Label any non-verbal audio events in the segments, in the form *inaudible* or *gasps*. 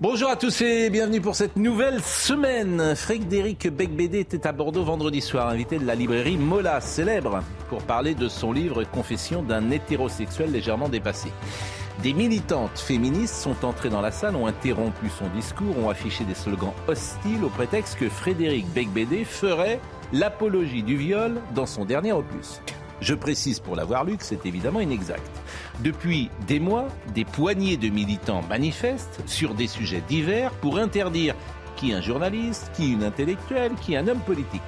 Bonjour à tous et bienvenue pour cette nouvelle semaine. Frédéric Becbédé était à Bordeaux vendredi soir, invité de la librairie Mola, célèbre, pour parler de son livre Confession d'un hétérosexuel légèrement dépassé. Des militantes féministes sont entrées dans la salle, ont interrompu son discours, ont affiché des slogans hostiles au prétexte que Frédéric Becbédé ferait l'apologie du viol dans son dernier opus. Je précise pour l'avoir lu que c'est évidemment inexact. Depuis des mois, des poignées de militants manifestent sur des sujets divers pour interdire qui un journaliste, qui une intellectuelle, qui un homme politique.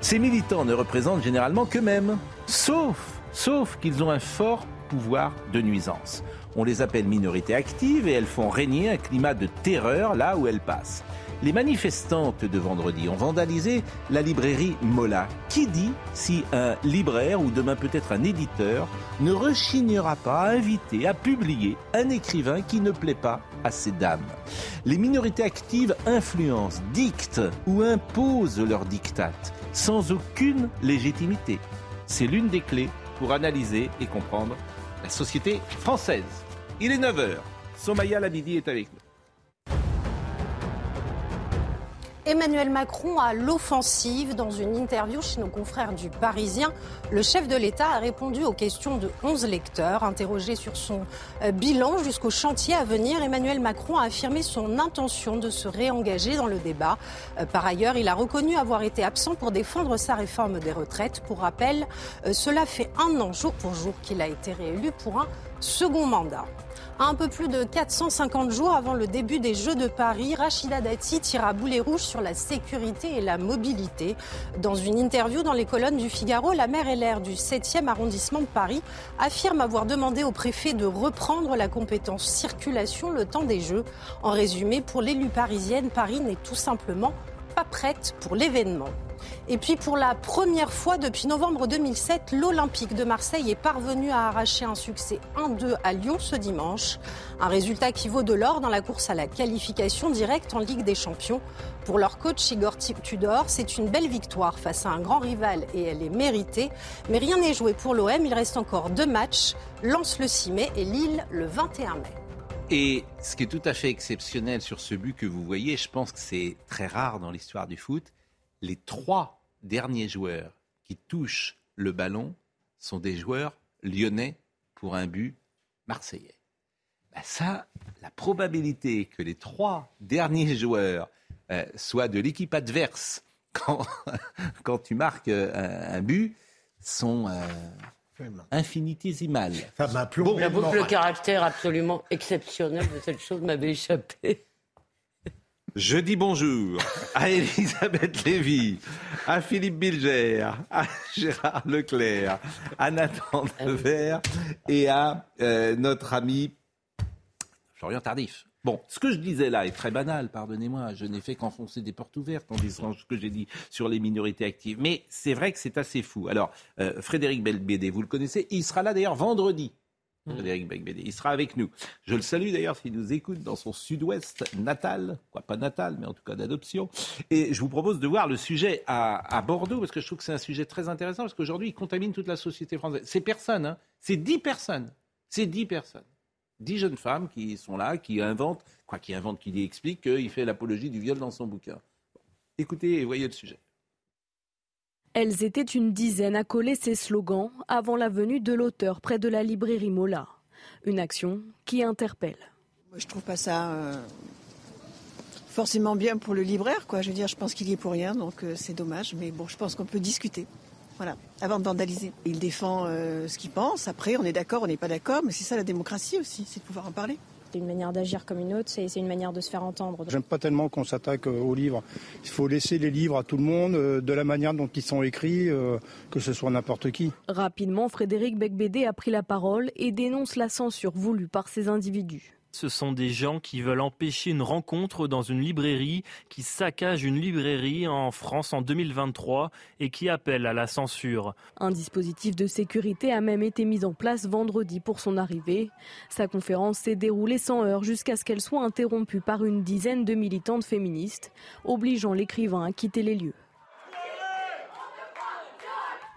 Ces militants ne représentent généralement qu'eux-mêmes, sauf, sauf qu'ils ont un fort pouvoir de nuisance. On les appelle minorités actives et elles font régner un climat de terreur là où elles passent. Les manifestantes de vendredi ont vandalisé la librairie Mola. Qui dit si un libraire ou demain peut-être un éditeur ne rechignera pas à inviter, à publier un écrivain qui ne plaît pas à ces dames? Les minorités actives influencent, dictent ou imposent leurs dictates sans aucune légitimité. C'est l'une des clés pour analyser et comprendre la société française. Il est 9h. Somaya Labidi est avec nous. Emmanuel Macron à l'offensive. Dans une interview chez nos confrères du Parisien, le chef de l'État a répondu aux questions de 11 lecteurs. Interrogé sur son euh, bilan jusqu'au chantier à venir, Emmanuel Macron a affirmé son intention de se réengager dans le débat. Euh, par ailleurs, il a reconnu avoir été absent pour défendre sa réforme des retraites. Pour rappel, euh, cela fait un an jour pour jour qu'il a été réélu pour un second mandat. Un peu plus de 450 jours avant le début des Jeux de Paris, Rachida Dati tire à boulet rouge sur la sécurité et la mobilité. Dans une interview dans les colonnes du Figaro, la maire LR du 7e arrondissement de Paris affirme avoir demandé au préfet de reprendre la compétence circulation le temps des Jeux. En résumé, pour l'élu parisienne, Paris n'est tout simplement pas prête pour l'événement. Et puis pour la première fois depuis novembre 2007, l'Olympique de Marseille est parvenu à arracher un succès 1-2 à Lyon ce dimanche. Un résultat qui vaut de l'or dans la course à la qualification directe en Ligue des Champions. Pour leur coach Igor Tudor, c'est une belle victoire face à un grand rival et elle est méritée. Mais rien n'est joué pour l'OM, il reste encore deux matchs, Lance le 6 mai et Lille le 21 mai. Et ce qui est tout à fait exceptionnel sur ce but que vous voyez, je pense que c'est très rare dans l'histoire du foot, les trois derniers joueurs qui touchent le ballon sont des joueurs lyonnais pour un but marseillais. Ben ça, la probabilité que les trois derniers joueurs euh, soient de l'équipe adverse *laughs* quand, tu marques euh, un, but sont euh, infinitésimales. Ça m'a bon, le caractère absolument exceptionnel de cette chose m'avait échappé. Je dis bonjour à Elisabeth Lévy, à Philippe Bilger, à Gérard Leclerc, à Nathan Devers et à euh, notre ami Florian Tardif. Bon, ce que je disais là est très banal, pardonnez-moi. Je n'ai fait qu'enfoncer des portes ouvertes en disant ce que j'ai dit sur les minorités actives. Mais c'est vrai que c'est assez fou. Alors, euh, Frédéric Belbédé, vous le connaissez, il sera là d'ailleurs vendredi Mmh. Frédéric Becbédé. Il sera avec nous. Je le salue d'ailleurs s'il nous écoute dans son sud-ouest natal, quoi pas natal, mais en tout cas d'adoption. Et je vous propose de voir le sujet à, Bordeaux, parce que je trouve que c'est un sujet très intéressant, parce qu'aujourd'hui, il contamine toute la société française. C'est personne, hein, c'est dix personnes. C'est dix personnes. Dix jeunes femmes qui sont là, qui inventent, quoi, qui inventent, qui expliquent qu'il fait l'apologie du viol dans son bouquin. Écoutez et voyez le sujet. Elles étaient une dizaine à coller ces slogans avant la venue de l'auteur près de la librairie Mola. Une action qui interpelle. Je trouve pas ça euh, forcément bien pour le libraire, quoi. Je veux dire, je pense qu'il y est pour rien, donc euh, c'est dommage. Mais bon, je pense qu'on peut discuter. Voilà, avant de vandaliser. Il défend euh, ce qu'il pense. Après, on est d'accord, on n'est pas d'accord, mais c'est ça la démocratie aussi, c'est de pouvoir en parler. C'est une manière d'agir comme une autre, c'est une manière de se faire entendre. J'aime pas tellement qu'on s'attaque euh, aux livres. Il faut laisser les livres à tout le monde, euh, de la manière dont ils sont écrits, que ce soit n'importe qui. Rapidement, Frédéric Becbédé a pris la parole et dénonce la censure voulue par ces individus. Ce sont des gens qui veulent empêcher une rencontre dans une librairie, qui saccagent une librairie en France en 2023 et qui appellent à la censure. Un dispositif de sécurité a même été mis en place vendredi pour son arrivée. Sa conférence s'est déroulée sans heure jusqu'à ce qu'elle soit interrompue par une dizaine de militantes féministes, obligeant l'écrivain à quitter les lieux.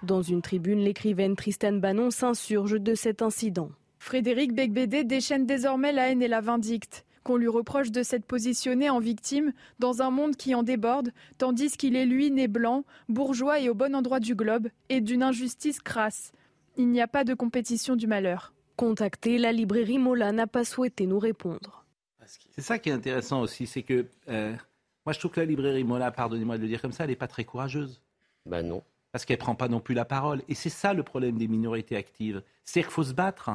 Dans une tribune, l'écrivaine Tristan Bannon s'insurge de cet incident. Frédéric Becbédé déchaîne désormais la haine et la vindicte. Qu'on lui reproche de s'être positionné en victime dans un monde qui en déborde, tandis qu'il est lui né blanc, bourgeois et au bon endroit du globe, et d'une injustice crasse. Il n'y a pas de compétition du malheur. Contacté, la librairie Mola n'a pas souhaité nous répondre. C'est ça qui est intéressant aussi, c'est que euh, moi je trouve que la librairie Mola, pardonnez-moi de le dire comme ça, elle n'est pas très courageuse. Ben non. Parce qu'elle prend pas non plus la parole. Et c'est ça le problème des minorités actives. C'est qu'il faut se battre.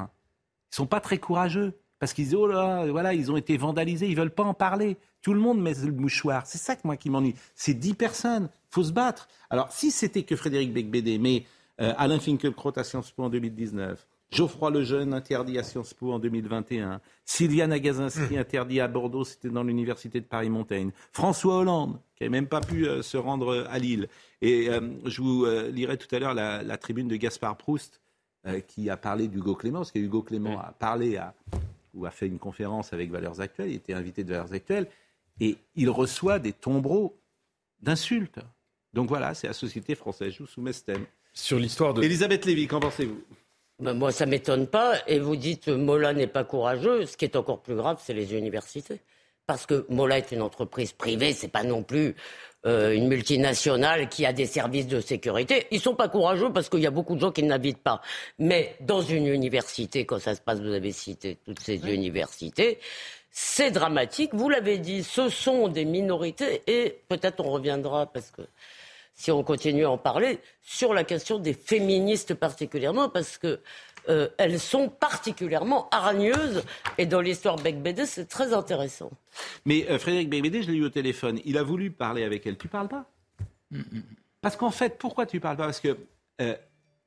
Ils sont pas très courageux parce qu'ils oh là, voilà, ils ont été vandalisés, ils veulent pas en parler. Tout le monde met le mouchoir. C'est ça que moi qui m'ennuie. C'est dix personnes. Faut se battre. Alors si c'était que Frédéric Becbédé, mais euh, Alain Finkielkraut à Sciences Po en 2019, Geoffroy Lejeune interdit à Sciences Po en 2021, Sylviane Agazinski mmh. interdit à Bordeaux, c'était dans l'université de Paris-Montaigne, François Hollande qui n'avait même pas pu euh, se rendre à Lille. Et euh, je vous lirai tout à l'heure la, la, tribune de Gaspard Proust euh, qui a parlé d'Hugo Clément, parce que Hugo Clément a parlé à, ou a fait une conférence avec Valeurs Actuelles, il était invité de Valeurs Actuelles, et il reçoit des tombereaux d'insultes. Donc voilà, c'est la société française. Je vous soumets ce thème. Sur l'histoire de. Elisabeth Lévy, qu'en pensez-vous? Ben Moi, ça m'étonne pas. Et vous dites Mola n'est pas courageux. Ce qui est encore plus grave, c'est les universités. Parce que Mola est une entreprise privée, c'est pas non plus euh, une multinationale qui a des services de sécurité. Ils sont pas courageux parce qu'il y a beaucoup de gens qui n'habitent pas. Mais dans une université, quand ça se passe, vous avez cité toutes ces universités, c'est dramatique. Vous l'avez dit, ce sont des minorités et peut-être on reviendra parce que si on continue à en parler, sur la question des féministes particulièrement, parce que euh, elles sont particulièrement hargneuses. Et dans l'histoire Becbédé, c'est très intéressant. Mais euh, Frédéric Becbédé, je l'ai eu au téléphone. Il a voulu parler avec elle. Tu parles pas? Parce qu'en fait, pourquoi tu parles pas? Parce que euh,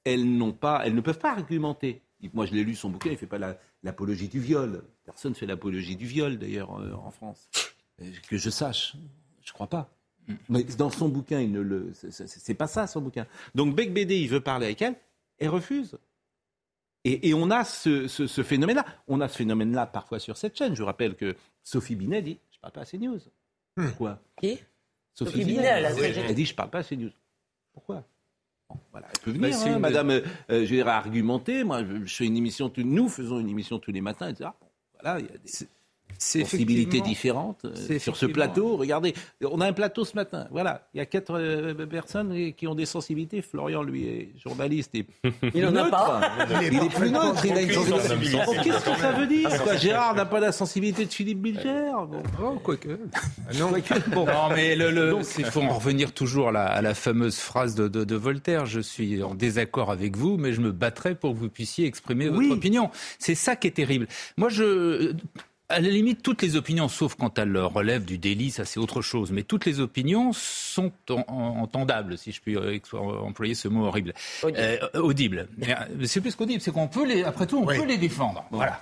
elles n'ont pas, elles ne peuvent pas argumenter. Moi, je l'ai lu son bouquin. Il fait pas l'apologie du viol. Personne ne fait l'apologie du viol, d'ailleurs, en France. Que je sache, je crois pas. Mais dans son bouquin, il ne le, c'est pas ça son bouquin. Donc Becbédé, il veut parler avec elle, elle refuse. Et, on a ce, phénomène-là. On a ce phénomène-là parfois sur cette chaîne. Je rappelle que Sophie Binet dit Je ne parle pas à CNews. Hmm. Pourquoi? Qui? Sophie, Binet. Elle, dit Je ne parle pas à CNews. Pourquoi? Voilà, elle peut venir, hein, Madame, euh, je vais argumenter. Moi, je, fais une émission, nous faisons une émission tous les matins, etc. Voilà, il y a des sensibilités différentes euh, sur ce plateau. Regardez, on a un plateau ce matin. Voilà, il y a quatre euh, personnes qui ont des sensibilités. Florian, lui, est journaliste et *laughs* il n'en a pas. Il est plus neutre. Il a une sensibilité. Qu'est-ce que ça veut dire Gérard n'a pas la sensibilité de Philippe Bilger. Bon. Oh, quoique. Non, bon. non, mais le, il faut en revenir toujours à la, à la fameuse phrase de, de, de, Voltaire. Je suis en désaccord avec vous, mais je me battrai pour que vous puissiez exprimer votre opinion. C'est ça qui est terrible. Moi, je à la limite, toutes les opinions, sauf quand elles relèvent du délit, ça c'est autre chose. Mais toutes les opinions sont entendables, si je puis euh, employer ce mot horrible. Audible. Euh, euh, c'est plus qu'audible, c'est qu'on peut les, après tout, on peut les défendre. Voilà.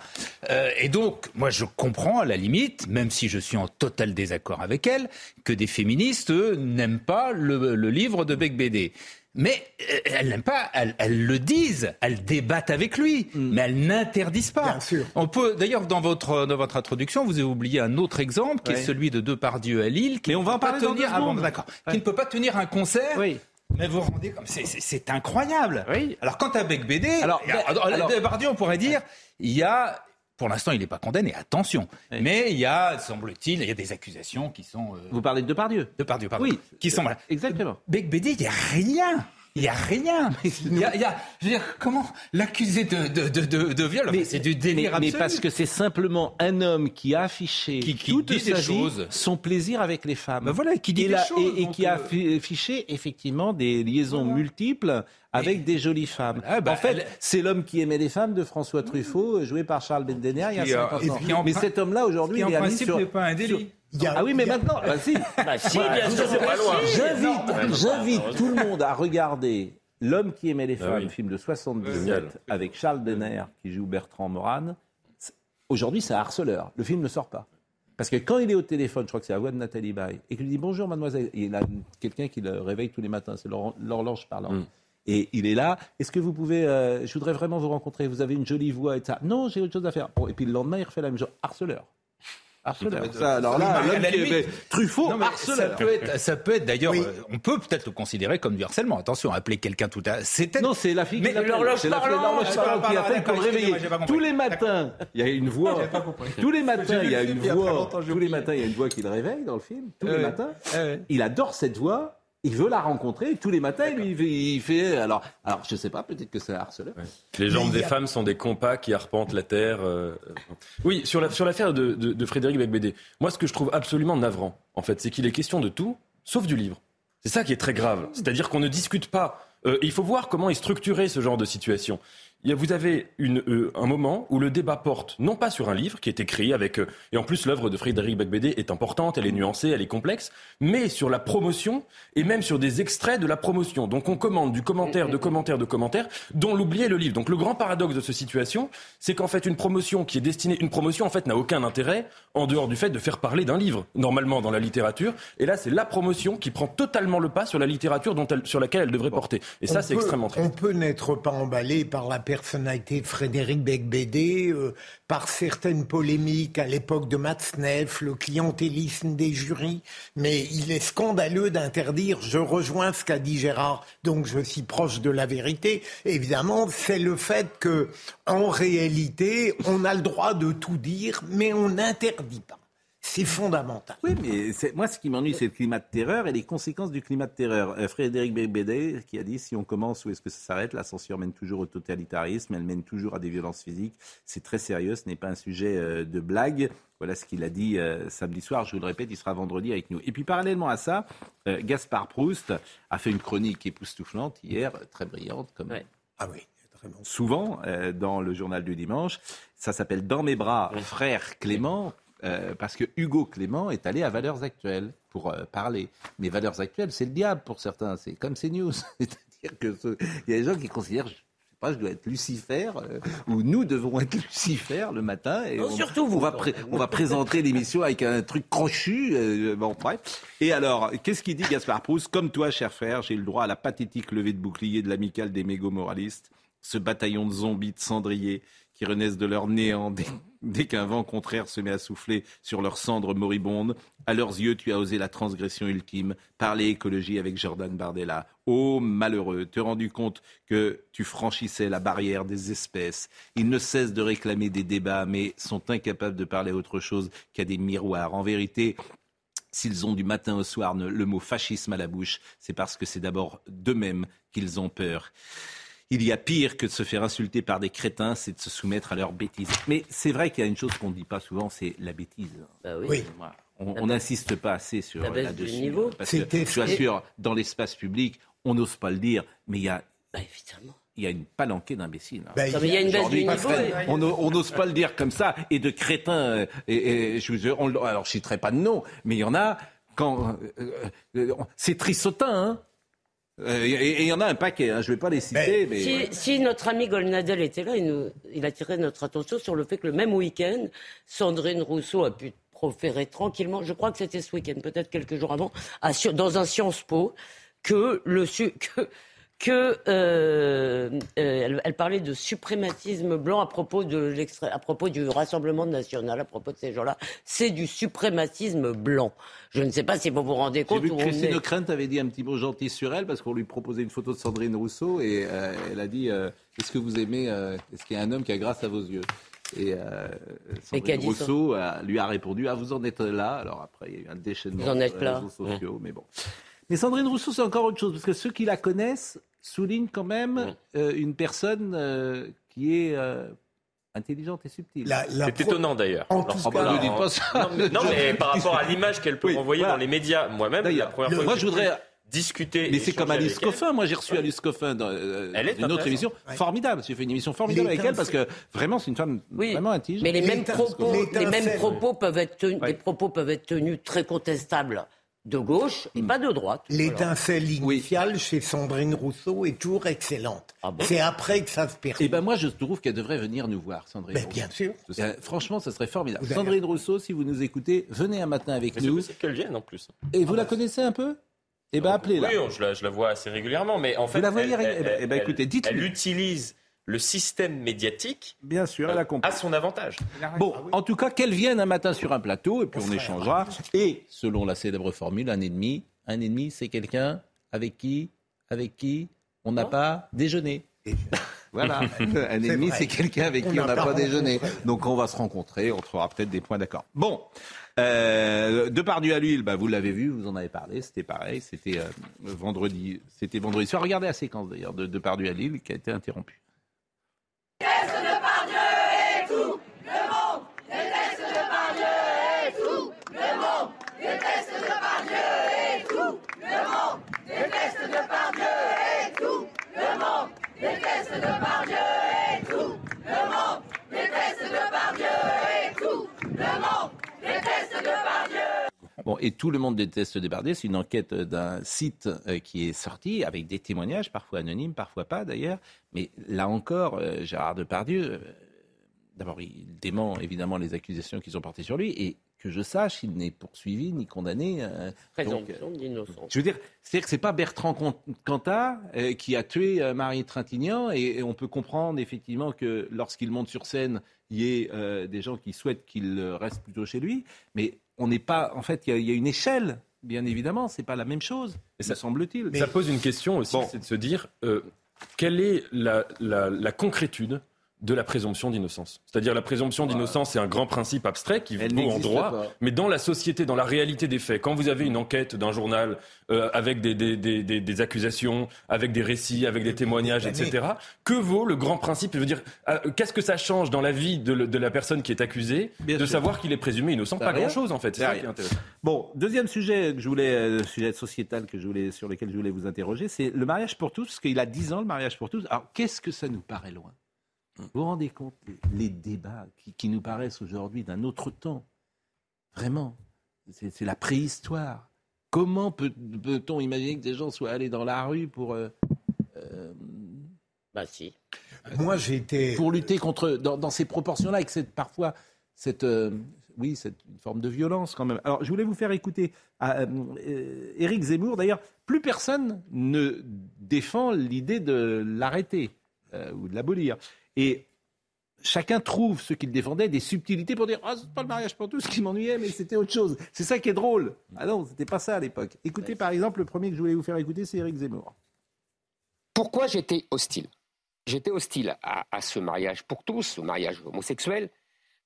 et donc, moi, je comprends à la limite, même si je suis en total désaccord avec elle, que des féministes n'aiment pas le, le livre de Beck BD. Mais euh, elles n'aiment pas, elles, le disent, elles débattent avec lui, mm. mais elles n'interdisent pas. Bien sûr. On peut, d'ailleurs, dans votre, dans votre introduction, vous avez oublié un autre exemple, qui est celui de Depardieu à Lille, qui mais on va en parler tenir, ah d'accord, qui ne peut pas tenir un concert. Oui. Mais vous vous rendez comme c'est incroyable. Oui. Alors quant à Bec BD, alors, alors, Depardieu, on pourrait dire, il y a pour l'instant, il n'est pas condamné, attention. Mais il y a, semble-t-il, il y a des accusations qui sont. Euh, Vous parlez de Depardieu? Depardieu, pardon. Oui. Qui sont. Exactement. Bec BD, il n'y a rien. Il n'y a rien. Il y a, *laughs* il y a, je veux dire, comment l'accuser de, de, de, de, viol mais, C'est du délire mais, absolu. mais parce que c'est simplement un homme qui a affiché Qui- qui toute dit sa des vie choses. son plaisir avec les femmes. Ben voilà, qui dit et, des la- choses, et- qui a euh, affi- affiché effectivement des liaisons multiples avec des jolies femmes. Ah, bah, en fait, elle- c'est l'homme qui aimait les femmes de François Truffaut, joué par Charles Bendener il y a Qui, euh, 50 et ans. puis Mais cet homme-là aujourd'hui, il est principe, sur n'est pas un délit. sur- y a- ah oui, mais y a- maintenant, bah si. *laughs* Bah si, bien sûr. c'est pas loin. J'invite, j'invite tout le monde à regarder L'homme qui aimait les Ah femmes, oui. film de 77 Génial. avec Charles Denner qui joue Bertrand Moran. C'est- Aujourd'hui, c'est un harceleur. Le film ne sort pas. Parce que quand il est au téléphone, je crois que c'est la voix de Nathalie Baye, et qu'il lui dit bonjour mademoiselle, il a quelqu'un qui le réveille tous les matins, c'est l'hor- l'horloge parlante. Mm. Et il est là. Est-ce que vous pouvez. euh, je voudrais vraiment vous rencontrer. Vous avez une jolie voix et ça. Non, j'ai autre chose à faire. Bon, et puis le lendemain, il refait la même chose. Harceleur. Harceleur. Ça, alors là, la qui limite- Truffaut, Non, ça harceleur. peut être, ça peut être d'ailleurs, Oui. euh, on peut peut-être le considérer comme du harcèlement. Attention, appeler quelqu'un tout à c'était Non, c'est la fille Mais qui l'appelle. l'horloge qui pardon, appelle pas compris. Tous les matins, il y a une voix. Tous les matins, il y a une voix. Tous les matins, il y a une voix qui le réveille dans le film. Tous les Ouais. matins. Il adore cette voix. Il veut la rencontrer. Tous les matins, lui, il fait, alors, alors, je sais pas, peut-être que c'est harceleur. Les jambes des a- femmes sont des compas qui arpentent la terre. euh. Oui, sur la- sur l'affaire de, de, de Frédéric Becbédé, moi, ce que je trouve absolument navrant, en fait, c'est qu'il est question de tout, sauf du livre. C'est ça qui est très grave. C'est-à-dire qu'on ne discute pas. Euh, il faut voir comment est structuré ce genre de situation. Vous avez une, euh, un moment où le débat porte non pas sur un livre qui est écrit avec... euh, et en plus, l'œuvre de Frédéric Becbédé est importante, elle est nuancée, elle est complexe, mais sur la promotion et même sur des extraits de la promotion. Donc on commande du commentaire, de commentaire, de commentaire, dont l'oublier le livre. Donc le grand paradoxe de cette situation, c'est qu'en fait une promotion qui est destinée... Une promotion, en fait, n'a aucun intérêt en dehors du fait de faire parler d'un livre, normalement dans la littérature. Et là, c'est la promotion qui prend totalement le pas sur la littérature dont elle, sur laquelle elle devrait porter. Et ça, c'est extrêmement triste. On peut n'être pas emballé par la personnalité de Frédéric Becbédé, euh, par certaines polémiques à l'époque de Matzneff, le clientélisme des jurys, mais il est scandaleux d'interdire, je rejoins ce qu'a dit Gérard, donc je suis proche de la vérité, évidemment, c'est le fait que, en réalité, on a le droit de tout dire, mais on n'interdit pas. C'est fondamental. Oui, mais c'est- moi, ce qui m'ennuie, c'est le climat de terreur et les conséquences du climat de terreur. Euh, Frédéric Becbédé qui a dit si on commence, où est-ce que ça s'arrête? La censure mène toujours au totalitarisme, elle mène toujours à des violences physiques. C'est très sérieux, ce n'est pas un sujet euh, de blague. Voilà ce qu'il a dit euh, samedi soir. Je vous le répète, il sera vendredi avec nous. Et puis, parallèlement à ça, euh, Gaspard Proust a fait une chronique époustouflante hier, très brillante, comme Ouais. Ah oui, très bon. souvent euh, dans le journal du dimanche. Ça s'appelle Dans mes bras, frère Clément, euh, parce que Hugo Clément est allé à Valeurs Actuelles pour euh, parler. Mais Valeurs Actuelles, c'est le diable pour certains. C'est comme CNews. *laughs* C'est-à-dire que ce- y a des gens qui considèrent. Je sais pas, je dois être Lucifer, euh, ou nous devons être Lucifer le matin. Et Non, on, surtout vous. On va, pré- on va présenter l'émission avec un truc crochu. euh, bon, bref. Et alors, qu'est-ce qu'il dit Gaspard Proust? Comme toi, cher frère, j'ai le droit à la pathétique levée de bouclier de l'amicale des mégo-moralistes ce bataillon de zombies de cendriers qui renaissent de leur néant dès, dès qu'un vent contraire se met à souffler sur leurs cendres moribondes. À leurs yeux, tu as osé la transgression ultime, parler écologie avec Jordan Bardella. Ô malheureux, te rendu compte que tu franchissais la barrière des espèces? Ils ne cessent de réclamer des débats, mais sont incapables de parler autre chose qu'à des miroirs. En vérité, S'ils ont du matin au soir le mot fascisme à la bouche, c'est parce que c'est d'abord d'eux-mêmes qu'ils ont peur. Il y a pire que de se faire insulter par des crétins, c'est de se soumettre à leurs bêtises. Mais c'est vrai qu'il y a une chose qu'on ne dit pas souvent, c'est la bêtise. Bah oui. On n'insiste pas assez sur La baisse là-dessus. du niveau. Parce que, je suis sûr, dans l'espace public, on n'ose pas le dire, mais il y a, Bah, évidemment. il y a une palanquée d'imbéciles. hein. Ben, mais il y a une baisse du niveau. On n'o- on n'ose pas le dire comme ça, et de crétins. euh, Et, et je vous, on alors, je citerai pas de nom, mais il y en a quand euh, euh, c'est Trissotin. Hein Euh, et il y en a un paquet. Hein, je vais pas les citer, mais, Si, si notre ami Golnadel était là, il, nous, il attirait notre attention sur le fait que le même week-end, Sandrine Rousseau a pu proférer tranquillement, je crois que c'était ce week-end, peut-être quelques jours avant, à dans un Sciences Po, que le su- que, que euh, euh, elle, elle parlait de suprématisme blanc à propos de à propos du Rassemblement national, à propos de ces gens-là. C'est du suprématisme blanc. Je ne sais pas si vous vous rendez compte vu où que Christine est. Ockrent avait dit un petit mot gentil sur elle parce qu'on lui proposait une photo de Sandrine Rousseau et euh, elle a dit Est-ce que vous aimez Est-ce qu'il y a un homme qui a grâce à vos yeux? Et euh, Sandrine Rousseau a- lui a répondu Ah, vous en êtes là. Alors après, il y a eu un déchaînement sur les réseaux sociaux, mais bon. Mais Sandrine Rousseau, c'est encore autre chose parce que ceux qui la connaissent souligne quand même euh, une personne euh, qui est euh, intelligente et subtile. C'est étonnant d'ailleurs. En tout cas- Ne dites pas ça. Non, mais, non, mais par rapport à l'image qu'elle peut Oui, renvoyer voilà. dans les médias, moi-même, la D'ailleurs, première le- fois moi, que je voudrais- discuter. Mais c'est comme Alice. Coffin. Moi, j'ai reçu Alice Coffin dans euh, Elle est une autre émission. Ouais. Formidable. J'ai fait une émission formidable avec elle parce que vraiment, c'est une femme vraiment intelligente. Mais les mêmes propos, les mêmes L'étincelle. propos peuvent être tenus, les propos peuvent être tenus très contestables de gauche et pas de droite. L'étincelle initiale chez Sandrine Rousseau est toujours excellente. C'est après que ça se perd. Et ben moi, je trouve qu'elle devrait venir nous voir, Sandrine. Ben, Rousseau. bien sûr. Franchement, ce serait formidable. Vous avez- Sandrine Rousseau, si vous nous écoutez, venez un matin avec Mais c'est nous. possible qu'elle vienne en plus. Et vous la connaissez un peu? Eh ben appelez-la. Oui, je la, je la vois assez régulièrement, mais en fait, la voyez elle, ré- elle- eh ben- eh elle- écoutez, dites-lui. elle utilise le système médiatique Bien sûr, elle a compris. à son avantage. Bon, en tout cas, qu'elle vienne un matin sur un plateau et puis on, échangera. Et selon la célèbre formule, un ennemi, un ennemi, c'est quelqu'un avec qui, avec qui on n'a pas déjeuné. Voilà, *laughs* un ennemi, c'est quelqu'un avec On qui on n'a pas déjeuné. Donc on va se rencontrer, on trouvera peut-être des points d'accord. Bon, euh, Depardieu à Lille, bah, vous l'avez vu, vous en avez parlé, c'était pareil, c'était euh, vendredi, c'était vendredi soir. Regardez la séquence d'ailleurs de Depardieu à Lille qui a été interrompue. Bon, et tout le monde déteste. C'est une enquête d'un site euh, qui est sorti avec des témoignages, parfois anonymes, parfois pas d'ailleurs. Mais là encore, euh, Gérard Depardieu, euh, d'abord, il dément évidemment les accusations qui sont portées sur lui. Et que je sache, il n'est poursuivi ni condamné. euh, Présomption d'innocence. je veux dire, c'est-à-dire que c'est pas Bertrand Cantat euh, qui a tué euh, Marie Trintignant et, et on peut comprendre effectivement que lorsqu'il monte sur scène, il y ait euh, des gens qui souhaitent qu'il reste plutôt chez lui, mais on n'est pas, en fait, il y a- il y, a une échelle, bien évidemment, c'est pas la même chose, me semble-t-il. Ça pose une question aussi, c'est de se dire euh, quelle est la, la- la concrétude de la présomption d'innocence C'est-à-dire la présomption d'innocence, c'est un grand principe abstrait qui vaut en droit, pas. mais dans la société, dans la réalité des faits, quand vous avez une enquête d'un journal euh, avec des, des- des- des- des accusations, avec des récits, avec des témoignages, etc., que vaut le grand principe? Je veux dire, euh, qu'est-ce que ça change dans la vie de, le- de la personne qui est accusée de sûr. savoir qu'il est présumé innocent? Pas grand-chose en fait, c'est Ça qui est intéressant. Bon, deuxième sujet que je voulais, euh, sujet sociétal que je voulais, sur lequel je voulais vous interroger, c'est le mariage pour tous, parce qu'il a 10 ans le mariage pour tous. Alors, qu'est-ce que ça nous paraît loin? Vous vous rendez compte les, débats qui, qui nous paraissent aujourd'hui d'un autre temps Vraiment, c'est c'est la préhistoire. Comment peut- peut-on imaginer que des gens soient allés dans la rue pour euh, euh, Bah si. Moi, j'étais. pour lutter contre dans, dans ces proportions-là, avec cette parfois cette euh, oui cette une forme de violence quand même. Alors je voulais vous faire écouter à, euh, Éric Zemmour. D'ailleurs, plus personne ne défend l'idée de l'arrêter euh, ou de l'abolir. Et chacun trouve ce qu'il défendait des subtilités pour dire ah c'est pas le mariage pour tous qui m'ennuyait, mais c'était autre chose. C'est ça qui est drôle. Ah non, c'était pas ça à l'époque. Écoutez par exemple le premier que je voulais vous faire écouter, c'est Éric Zemmour. Pourquoi j'étais hostile? J'étais hostile à, à ce mariage pour tous, ce mariage homosexuel,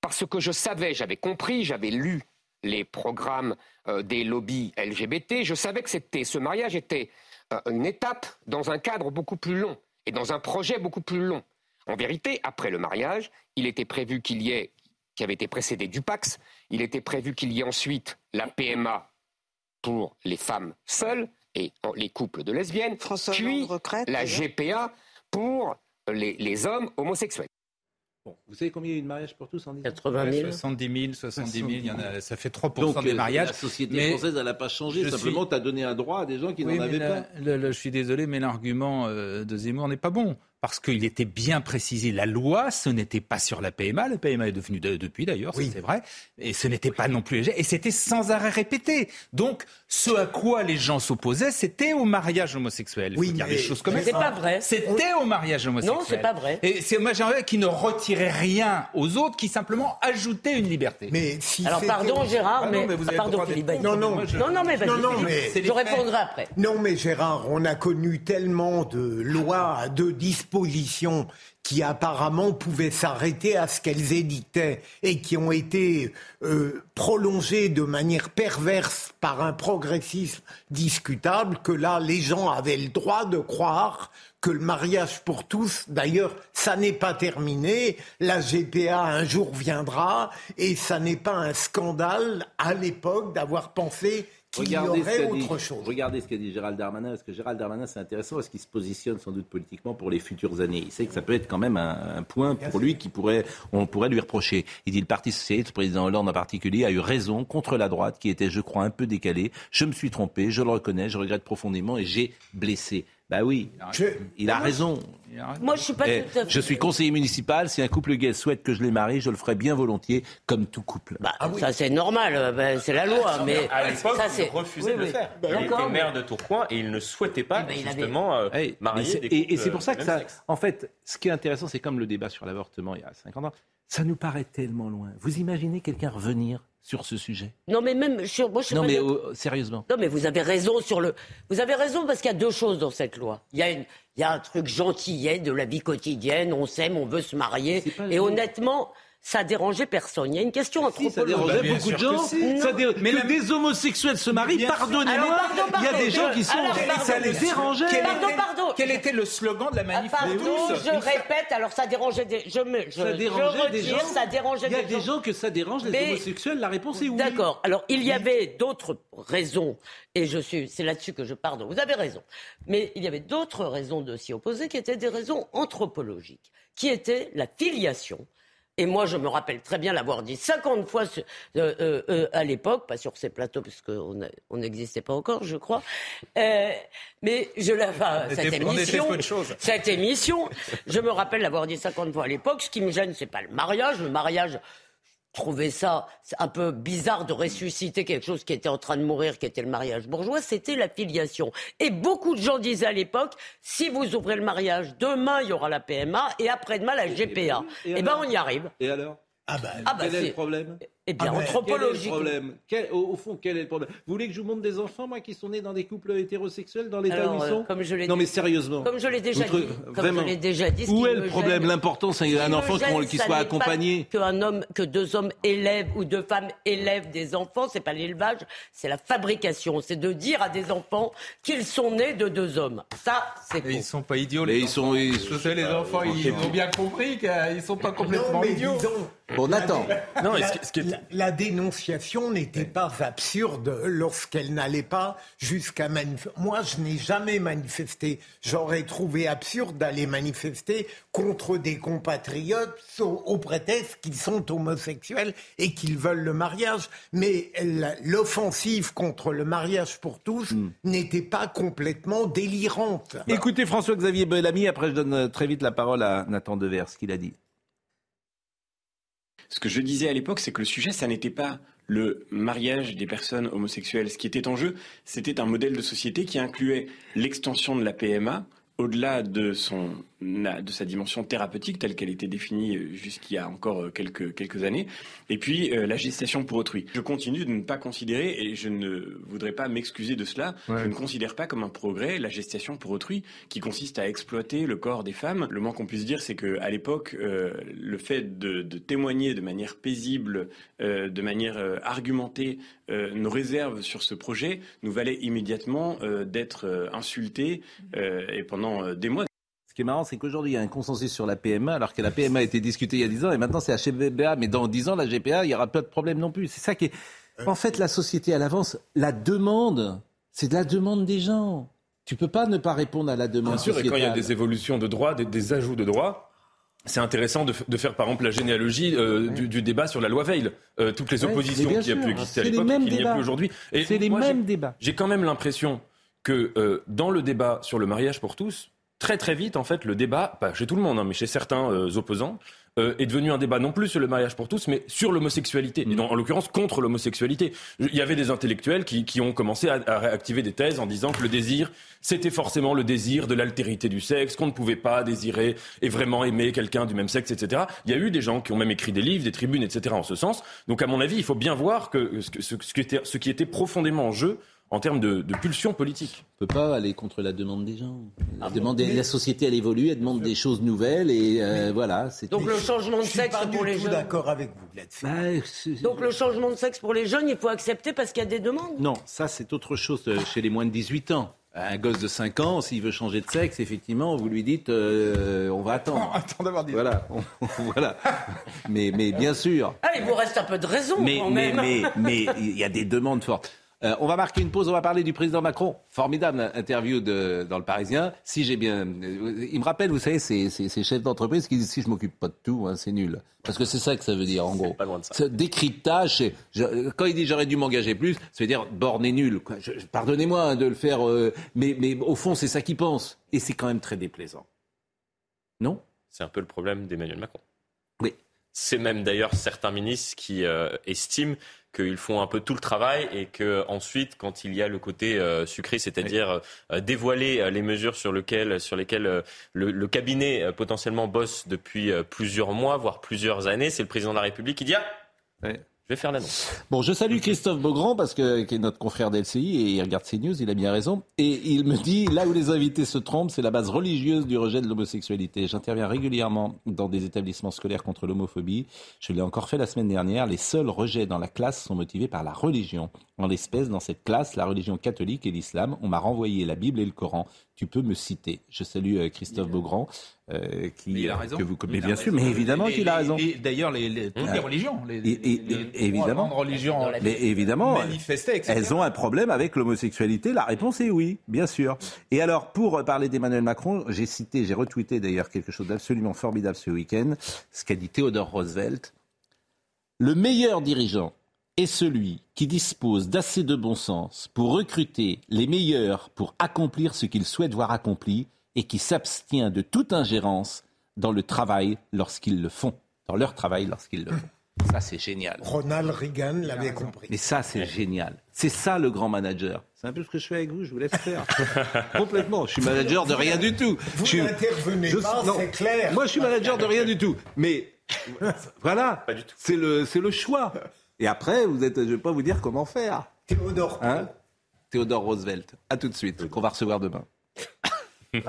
parce que je savais, j'avais compris, j'avais lu les programmes euh, des lobbies LGBT, je savais que c'était ce mariage était euh, une étape dans un cadre beaucoup plus long et dans un projet beaucoup plus long. En vérité, après le mariage, il était prévu qu'il y ait, qui avait été précédé du Pax, il était prévu qu'il y ait ensuite la PMA pour les femmes seules et en- les couples de lesbiennes, puis la GPA pour les, les hommes homosexuels. Bon, vous savez combien il y a eu de mariages pour tous en 10 80 000 70 000, 70 000, il y en a, ça fait 3% Donc, des euh, mariages. La société Mais française, elle n'a pas changé. Simplement, suis- tu as donné un droit à des gens qui Oui, n'en avaient la- pas. le- le- je suis désolé, mais l'argument euh, de Zemmour n'est pas bon. Parce qu'il était bien précisé, la loi, ce n'était pas sur la PMA. La PMA est devenue de- depuis d'ailleurs, ça, c'est vrai. Et ce n'était pas non plus léger. Et c'était sans arrêt répété. Donc, ce à quoi les gens s'opposaient, c'était au mariage homosexuel. Il faut dire les choses comme Mais elles c'est pas vrai. C'était au mariage homosexuel. Non, c'est pas vrai. Et c'est moi j'aimerais qu'ils ne retiraient rien aux autres, qui simplement ajoutaient une liberté. Mais si Alors pardon Gérard, Ah non, mais, vous ah, avez pardon Philippe. Non, non. je- non, non, mais. Non, non, mais- je répondrai après. Non, mais Gérard, on a connu tellement de lois, de dispositions qui apparemment pouvaient s'arrêter à ce qu'elles édictaient et qui ont été euh, prolongées de manière perverse par un progressisme discutable, que là, les gens avaient le droit de croire que le mariage pour tous, d'ailleurs, ça n'est pas terminé, la GPA un jour viendra, et ça n'est pas un scandale à l'époque d'avoir pensé Regardez ce, dit, regardez ce qu'a dit Gérald Darmanin, parce que Gérald Darmanin, c'est intéressant, parce qu'il se positionne sans doute politiquement pour les futures années. Il sait que ça peut être quand même un, point pour lui qui pourrait, on pourrait lui reprocher. Il dit le Parti socialiste, le président Hollande en particulier, a eu raison contre la droite, qui était, je crois, un peu décalée. Je me suis trompé, je le reconnais, je regrette profondément et j'ai blessé. Bah oui, il a raison. Moi, je suis pas eh, Je suis conseiller municipal. Si un couple gay souhaite que je les marie, je le ferai bien volontiers, comme tout couple. Bah, ah Ça, c'est normal. Euh, bah, c'est la loi. mais à l'époque, il refusait de le faire. Bah, il était maire de Tourcoing et il ne souhaitait pas eh ben, justement euh, marier. Des et, et c'est pour ça que ça. En fait, ce qui est intéressant, c'est comme le débat sur l'avortement il y a 50 ans. Ça nous paraît tellement loin. Vous imaginez quelqu'un revenir sur ce sujet? Non, mais même sur. Moi, non, mais euh, sérieusement. Non, mais vous avez raison sur le. Vous avez raison parce qu'il y a deux choses dans cette loi. Il y a, une... Il y a un truc gentillet de la vie quotidienne. On s'aime, on veut se marier. Et honnêtement, ça dérangeait personne. Il y a une question anthropologique. ça dérangeait beaucoup de gens. Mais que des homosexuels se marient, pardonnez-moi, il y a des gens qui sont... ça les dérangeait. Quel pardon, était, pardon. Quel était le slogan de la manif ah, Pardon, je répète, alors ça dérangeait des... Je me, je, ça dérangeait des gens. Ça dérangeait il y a des gens. que ça dérange, les homosexuels, la réponse est oui. D'accord. Alors, il y avait d'autres raisons, et je suis, c'est là-dessus que je pardonne. Vous avez raison. Mais il y avait d'autres raisons de s'y opposer qui étaient des raisons anthropologiques, qui étaient la filiation et moi, je me rappelle très bien l'avoir dit 50 fois euh, euh, euh, à l'époque, pas sur ces plateaux, puisqu'on on n'existait pas encore, je crois. mais je l'ai, enfin, cette émission, cette émission, je me rappelle l'avoir dit 50 fois à l'époque. Ce qui me gêne, c'est pas le mariage. Le mariage, trouver ça un peu bizarre de ressusciter quelque chose qui était en train de mourir, qui était le mariage bourgeois, c'était la filiation. Et beaucoup de gens disaient à l'époque, si vous ouvrez le mariage, demain il y aura la PMA et après-demain la GPA. Et, eh ben on y arrive. Et alors? Ah bah, ah bah, quel est le problème? Eh bien, ah anthropologique. Quel est le problème au, fond, quel est le problème Vous voulez que je vous montre des enfants, moi, qui sont nés dans des couples hétérosexuels, dans l'état où ils sont comme je Non, mais sérieusement. Comme je l'ai déjà, dit. Comme je l'ai déjà dit. Où est le problème L'important, c'est un enfant qui soit accompagné. Qu'un homme, que deux hommes élèvent ou deux femmes élèvent des enfants, c'est pas l'élevage, c'est la fabrication. C'est de dire à des enfants qu'ils sont nés de deux hommes. Ça, c'est. Ils sont pas idiots. Les ils sont. Ils... les enfants, ils ont bien compris qu'ils sont pas complètement idiots. Bon, Nathan. Non, la, dénonciation n'était pas absurde lorsqu'elle n'allait pas jusqu'à manifester. Moi, je n'ai jamais manifesté. J'aurais trouvé absurde d'aller manifester contre des compatriotes au, prétexte qu'ils sont homosexuels et qu'ils veulent le mariage. Mais l'offensive contre le mariage pour tous hmm. n'était pas complètement délirante. Écoutez François-Xavier Bellamy, après je donne très vite la parole à Nathan Devers, ce qu'il a dit. Ce que je disais à l'époque, c'est que le sujet, ça n'était pas le mariage des personnes homosexuelles. Ce qui était en jeu, c'était un modèle de société qui incluait l'extension de la PMA au-delà de son de sa dimension thérapeutique telle qu'elle était définie euh, jusqu'il y a encore euh, quelques, quelques années, et puis euh, la gestation pour autrui. Je continue de ne pas considérer, et je ne voudrais pas m'excuser de cela, je ne considère pas comme un progrès la gestation pour autrui qui consiste à exploiter le corps des femmes. Le moins qu'on puisse dire, c'est qu'à l'époque, le fait de, de, témoigner de manière paisible, de manière argumentée, nos réserves sur ce projet nous valait immédiatement d'être insultés et pendant des mois. Ce qui est marrant, c'est qu'aujourd'hui, il y a un consensus sur la PMA, alors que la PMA a été discutée il y a 10 ans, et maintenant c'est HBA, mais dans 10 ans, la GPA, il n'y aura pas de problème non plus. C'est ça qui est... En fait, la société, à l'avance, la demande, c'est de la demande des gens. Tu peux pas ne pas répondre à la demande. Bien sûr, et quand il y a des évolutions de droit, des, ajouts de droit, c'est intéressant de, faire par exemple la généalogie euh, du, débat sur la loi Veil. Euh, toutes les oppositions qui a pu exister à l'époque et qu'il n'y a plus aujourd'hui. C'est les mêmes débats. J'ai quand même l'impression que euh, dans le débat sur le mariage pour tous, très très vite, en fait, le débat, pas chez tout le monde, hein, mais chez certains euh, opposants, euh, est devenu un débat non plus sur le mariage pour tous, mais sur l'homosexualité, et en l'occurrence contre l'homosexualité. Il y avait des intellectuels qui, qui ont commencé à, à, réactiver des thèses en disant que le désir, c'était forcément le désir de l'altérité du sexe, qu'on ne pouvait pas désirer et vraiment aimer quelqu'un du même sexe, etc. Il y a eu des gens qui ont même écrit des livres, des tribunes, etc. en ce sens. Donc à mon avis, il faut bien voir que ce, qui, était, ce qui était profondément en jeu, en termes de, de pulsion politique. On ne peut pas aller contre la demande des gens. La, demande la société, elle évolue, elle demande des choses nouvelles et euh, voilà. Donc le changement de sexe pour les jeunes. d'accord avec vous là-dessus. Bah, Donc le changement de sexe pour les jeunes, il faut accepter parce qu'il y a des demandes. Non, ça c'est autre chose euh, chez les moins de 18 ans. Un gosse de 5 ans, s'il veut changer de sexe, effectivement, vous lui dites euh, on va attendre. *laughs* attends d'avoir dit. Voilà, *laughs* voilà. Mais, mais bien sûr. Ah, il vous reste un peu de raison mais, quand mais, même. Mais il y a des demandes fortes. Euh, on va marquer une pause, on va parler du président Macron. Formidable interview de, dans le Parisien. Si j'ai bien, euh, il me rappelle, vous savez, ces, ces, ces chefs d'entreprise qui disent si je m'occupe pas de tout, hein, c'est nul. Parce que c'est ça que ça veut dire en gros. Pas loin de ça. Ce décryptage, je, quand il dit j'aurais dû m'engager plus, ça veut dire borne est nul. Pardonnez-moi hein, de le faire, euh, mais, mais au fond c'est ça qu'il pense. Et c'est quand même très déplaisant. Non? C'est un peu le problème d'Emmanuel Macron. C'est même d'ailleurs certains ministres qui euh, estiment qu'ils font un peu tout le travail et que ensuite, quand il y a le côté euh, sucré, c'est-à-dire euh, dévoiler les mesures sur, lesquelles le, cabinet potentiellement bosse depuis plusieurs mois, voire plusieurs années, c'est le président de la République qui dit ah, faire l'annonce. Bon, je salue Christophe Beaugrand parce que qui est notre confrère d'LCI et il regarde CNews, il a bien raison. Et il me dit là où les invités se trompent, c'est la base religieuse du rejet de l'homosexualité. J'interviens régulièrement dans des établissements scolaires contre l'homophobie. Je l'ai encore fait la semaine dernière. Les seuls rejets dans la classe sont motivés par la religion. En l'espèce, dans cette classe, la religion catholique et l'islam. On m'a renvoyé la Bible et le Coran. Tu peux me citer. Je salue euh, Christophe Beaugrand, euh, qui Mais il a raison. que vous a bien sûr, mais évidemment qu'il a raison. Et d'ailleurs, les, les- toutes les religions, les, Et- évidemment. religions Mais évidemment, elles ont un problème avec l'homosexualité. La réponse est oui, bien sûr. Et alors, pour parler d'Emmanuel Macron, j'ai cité, j'ai retweeté d'ailleurs quelque chose d'absolument formidable ce week-end, ce qu'a dit Theodore Roosevelt. Le meilleur dirigeant est celui qui dispose d'assez de bon sens pour recruter les meilleurs pour accomplir ce qu'il souhaite voir accompli et qui s'abstient de toute ingérence dans le travail lorsqu'ils le font, dans leur travail lorsqu'ils le font. Ça, c'est génial. Ronald Reagan l'avait compris. Mais ça, c'est génial. C'est ça le grand manager. C'est un peu ce que je fais avec vous, je vous laisse faire. *laughs* Complètement. Je suis manager de rien du tout. Vous Je n'intervenez pas, c'est clair. Moi, je suis manager de rien du tout. Mais *laughs* voilà, c'est le, c'est le choix. Et après, vous êtes, je ne vais pas vous dire comment faire. Théodore. Hein Théodore Roosevelt. À tout de suite, qu'on va recevoir demain. *laughs*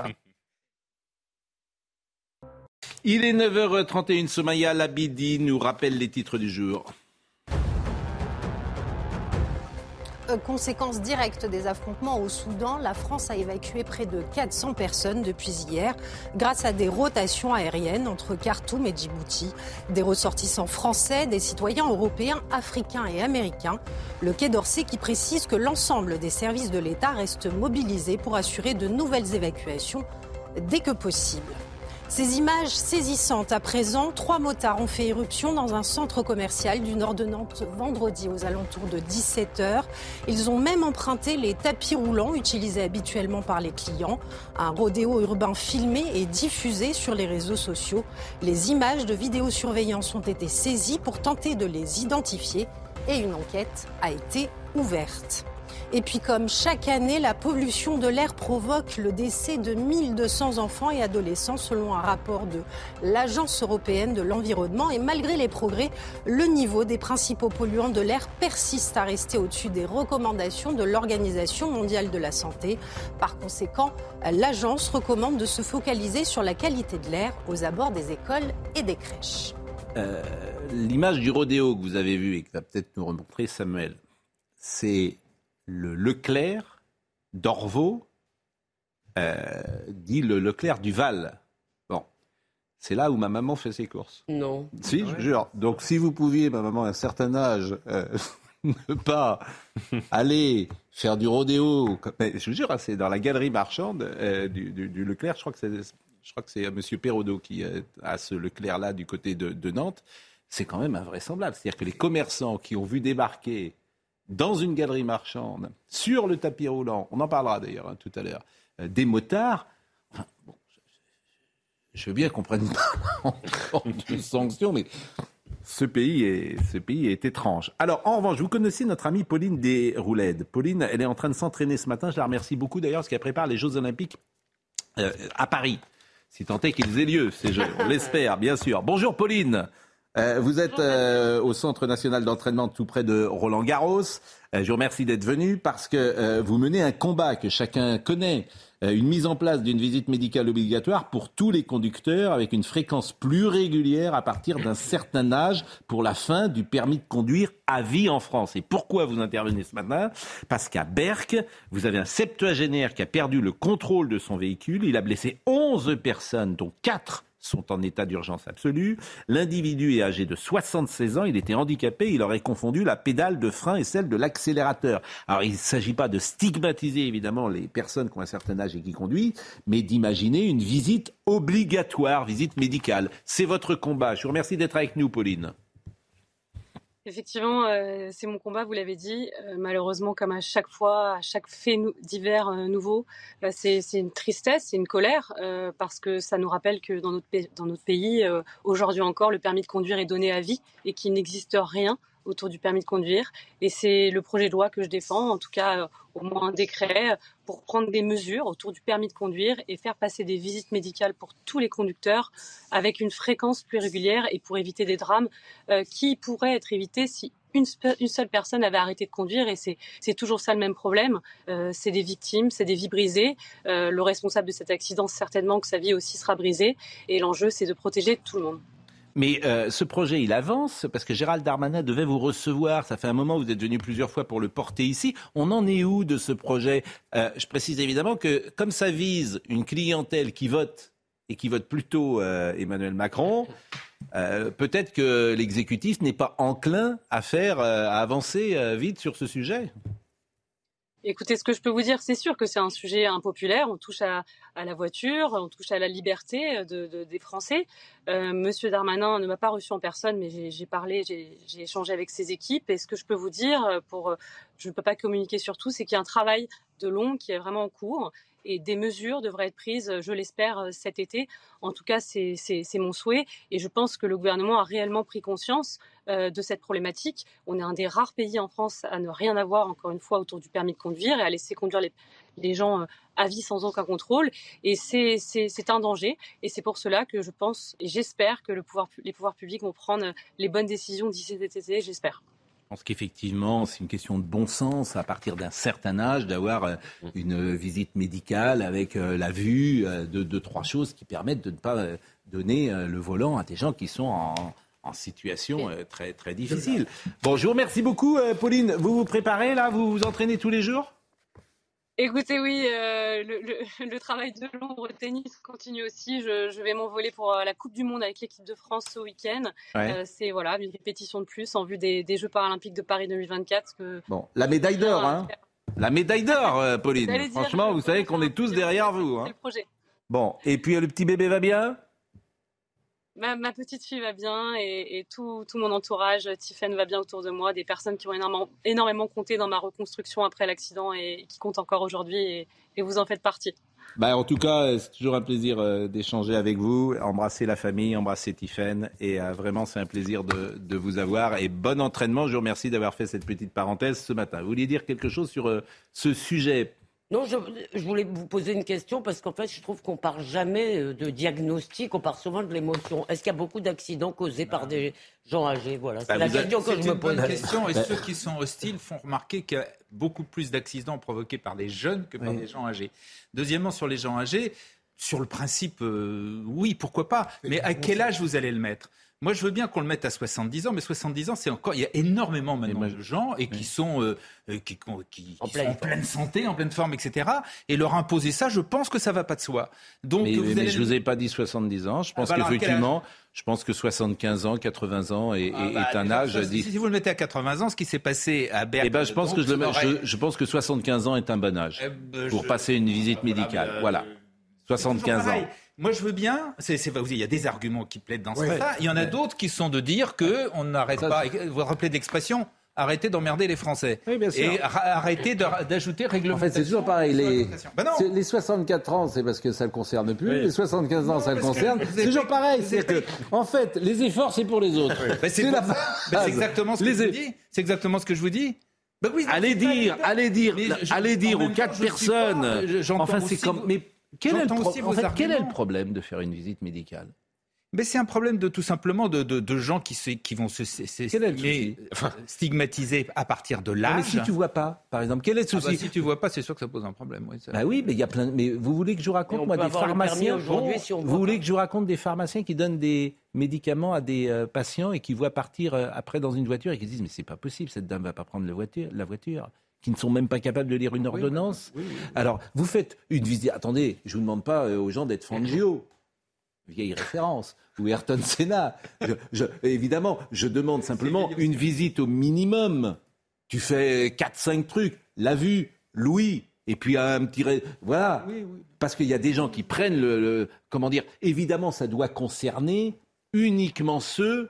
Il est 9h31, Somaya Labidi nous rappelle les titres du jour. Conséquence directe des affrontements au Soudan, la France a évacué près de 400 personnes depuis hier grâce à des rotations aériennes entre Khartoum et Djibouti. Des ressortissants français, des citoyens européens, africains et américains. Le Quai d'Orsay qui précise que l'ensemble des services de l'État restent mobilisés pour assurer de nouvelles évacuations dès que possible. Ces images saisissantes à présent, trois motards ont fait éruption dans un centre commercial du nord de Nantes vendredi aux alentours de 17h. Ils ont même emprunté les tapis roulants utilisés habituellement par les clients. Un rodéo urbain filmé et diffusé sur les réseaux sociaux. Les images de vidéosurveillance ont été saisies pour tenter de les identifier et une enquête a été ouverte. Et puis comme chaque année, la pollution de l'air provoque le décès de 1200 enfants et adolescents selon un rapport de l'Agence européenne de l'environnement. Et malgré les progrès, le niveau des principaux polluants de l'air persiste à rester au-dessus des recommandations de l'Organisation mondiale de la santé. Par conséquent, l'agence recommande de se focaliser sur la qualité de l'air aux abords des écoles et des crèches. Euh, L'image du rodéo que vous avez vue et que va peut-être nous remontrer Samuel, c'est le Leclerc d'Orvaux, euh, dit le Leclerc du Val. Bon, c'est là où ma maman fait ses courses. Non. Si, je jure. Donc si vous pouviez, ma maman, à un certain âge, euh, *laughs* ne pas aller faire du rodéo, mais je vous jure, hein, c'est dans la galerie marchande euh, du, du- du Leclerc, je crois que c'est, je crois que c'est Monsieur Perraudot qui a ce Leclerc-là du côté de, de Nantes. C'est quand même invraisemblable. C'est-à-dire que les commerçants qui ont vu débarquer dans une galerie marchande, sur le tapis roulant, on en parlera d'ailleurs hein, tout à l'heure, euh, des motards, je, veux bien qu'on prenne pas *laughs* encore de sanctions, mais ce pays, est, étrange. Alors, en revanche, vous connaissez notre amie Pauline Desrouledes. Pauline, elle est en train de s'entraîner ce matin. Je la remercie beaucoup d'ailleurs, parce qu'elle prépare les Jeux Olympiques euh, à Paris. Si tant est qu'ils aient lieu, ces Jeux. On l'espère, bien sûr. Bonjour Pauline. Euh, vous êtes euh, au Centre national d'entraînement tout près de Roland Garros. Euh, je vous remercie d'être venu parce que vous menez un combat que chacun connaît, une mise en place d'une visite médicale obligatoire pour tous les conducteurs avec une fréquence plus régulière à partir d'un certain âge pour la fin du permis de conduire à vie en France. Et pourquoi vous intervenez ce matin? Parce qu'à Berck, vous avez un septuagénaire qui a perdu le contrôle de son véhicule. Il a blessé 11 personnes, dont 4 sont en état d'urgence absolue. L'individu est âgé de 76 ans, il était handicapé, il aurait confondu la pédale de frein et celle de l'accélérateur. Alors il ne s'agit pas de stigmatiser évidemment les personnes qui ont un certain âge et qui conduisent, mais d'imaginer une visite obligatoire, visite médicale. C'est votre combat. Je vous remercie d'être avec nous, Pauline. Effectivement, euh, c'est mon combat, vous l'avez dit. Euh, malheureusement, comme à chaque fois, à chaque fait divers euh, nouveau, c'est une tristesse, c'est une colère, parce que ça nous rappelle que dans notre, dans notre pays, aujourd'hui encore, le permis de conduire est donné à vie et qu'il n'existe rien autour du permis de conduire. Et c'est le projet de loi que je défends, en tout cas euh, au moins un décret, pour prendre des mesures autour du permis de conduire et faire passer des visites médicales pour tous les conducteurs avec une fréquence plus régulière et pour éviter des drames euh, qui pourraient être évités si une, seule personne avait arrêté de conduire et c'est toujours ça le même problème. Euh, c'est des victimes, c'est des vies brisées. le responsable de cet accident, certainement que sa vie aussi sera brisée. Et l'enjeu, c'est de protéger tout le monde. Mais euh, ce projet, il avance parce que Gérald Darmanin devait vous recevoir. Ça fait un moment, vous êtes venu plusieurs fois pour le porter ici. On en est où de ce projet? Euh, Je précise évidemment que comme ça vise une clientèle qui vote et qui vote plutôt euh, Emmanuel Macron, peut-être que l'exécutif n'est pas enclin à faire, à avancer vite sur ce sujet. Écoutez, ce que je peux vous dire, c'est sûr que c'est un sujet impopulaire. On touche à, la voiture, on touche à la liberté des Français. Euh, Monsieur Darmanin ne m'a pas reçu en personne, mais j'ai parlé, j'ai échangé avec ses équipes. Et ce que je peux vous dire, pour, je ne peux pas communiquer sur tout, c'est qu'il y a un travail de long qui est vraiment en cours et des mesures devraient être prises, je l'espère, cet été. En tout cas, c'est mon souhait et je pense que le gouvernement a réellement pris conscience euh, de cette problématique. On est un des rares pays en France à ne rien avoir, encore une fois, autour du permis de conduire et à laisser conduire les, gens euh, à vie sans aucun contrôle. Et c'est un danger. Et c'est pour cela que je pense et j'espère que les pouvoirs publics vont prendre les bonnes décisions d'ici cet été. J'espère. Je pense qu'effectivement, c'est une question de bon sens à partir d'un certain âge d'avoir euh, une visite médicale avec la vue de deux, trois choses qui permettent de ne pas donner le volant à des gens qui sont en, en situation euh, très, très difficile. Bon, je vous remercie beaucoup, euh, Pauline. Vous vous préparez là? Vous vous entraînez tous les jours? Écoutez, oui, euh, le, *laughs* travail de l'ombre tennis continue aussi. Je, vais m'envoler pour la Coupe du Monde avec l'équipe de France ce week-end. c'est voilà une répétition de plus en vue des, Jeux paralympiques de Paris 2024. Que bon, la médaille d'or, hein La médaille d'or, Pauline. Franchement, vous savez qu'on est tous derrière vous. Hein. Le projet. Bon, et puis le petit bébé va bien? Ma, petite fille va bien et, tout, mon entourage, Tiffen va bien autour de moi, des personnes qui ont énormément, compté dans ma reconstruction après l'accident et, qui comptent encore aujourd'hui et, vous en faites partie. Bah, en tout cas, c'est toujours un plaisir euh, d'échanger avec vous, embrasser la famille, embrasser Tiffen et euh, vraiment c'est un plaisir de, vous avoir et bon entraînement. Je vous remercie d'avoir fait cette petite parenthèse ce matin. Vous vouliez dire quelque chose sur euh, ce sujet non, je, voulais vous poser une question parce qu'en fait, je trouve qu'on parle jamais euh, de diagnostic, on parle souvent de l'émotion. Est-ce qu'il y a beaucoup d'accidents causés par des gens âgés? Voilà, c'est bah, la question que je me pose. Bonne question, et ceux qui sont hostiles font remarquer qu'il y a beaucoup plus d'accidents provoqués par les jeunes que par les gens âgés. Deuxièmement, sur les gens âgés, sur le principe, euh, oui, pourquoi pas, mais à quel âge vous allez le mettre? Moi, je veux bien qu'on le mette à 70 ans, mais 70 ans, c'est encore. Il y a énormément maintenant de gens et qui sont, euh, euh, qui, qui, en, pleine santé, en pleine forme, etc. Et leur imposer ça, je pense que ça va pas de soi. Donc, mais, vous je vous ai pas dit 70 ans. Je pense ah bah qu'effectivement, je pense que 75 ans, 80 ans est, ah bah, un âge. Si, si, vous le mettez à 80 ans, ce qui s'est passé à Berck. Eh ben, je pense que je, le, je, pense que 75 ans est un bon âge eh ben, pour passer une visite médicale. voilà. 75 ans. Moi, je veux bien. C'est, il y a des arguments qui plaident dans ce sens-là. Il y en a d'autres qui sont de dire que on n'arrête pas. Vous vous rappelez d'expression Arrêtez d'emmerder les Français. Oui, bien sûr. Et arrêtez d'ajouter réglementation. En fait, c'est toujours pareil. Les, ben les 64 ans, c'est parce que ça ne le concerne plus. Les 75 ans, ça le concerne. C'est toujours pareil. C'est que, en fait, les efforts, c'est pour les autres. c'est, exactement ce que je vous dis. C'est exactement ce que je vous dis. allez dire, allez dire, allez dire aux quatre personnes. enfin, c'est comme. Mais quel, est le, quel est le problème de faire une visite médicale? Mais c'est un problème de tout simplement de, de, gens qui, se, qui vont se stigmatiser à partir de l'âge. Mais si tu vois pas, par exemple, quel est le ah bah, souci? Si tu vois pas, c'est sûr que ça pose un problème. Oui, bah oui, mais il y a plein. Mais vous voulez que je vous raconte moi des pharmaciens si Vous voulez que je vous raconte des pharmaciens qui donnent des médicaments à des euh, patients et qui voient partir euh, après dans une voiture et qui disent mais c'est pas possible, cette dame va pas prendre la voiture, la voiture qui ne sont même pas capables de lire une ordonnance. Alors, vous faites une visite. Attendez, je ne vous demande pas euh, aux gens d'être Fangio, vieille référence, ou Ayrton Senna. évidemment, je demande simplement une visite au minimum. Tu fais 4-5 trucs. La vue, Louis, et puis un petit. Voilà. Parce qu'il y a des gens qui prennent le. Comment dire Évidemment, ça doit concerner uniquement ceux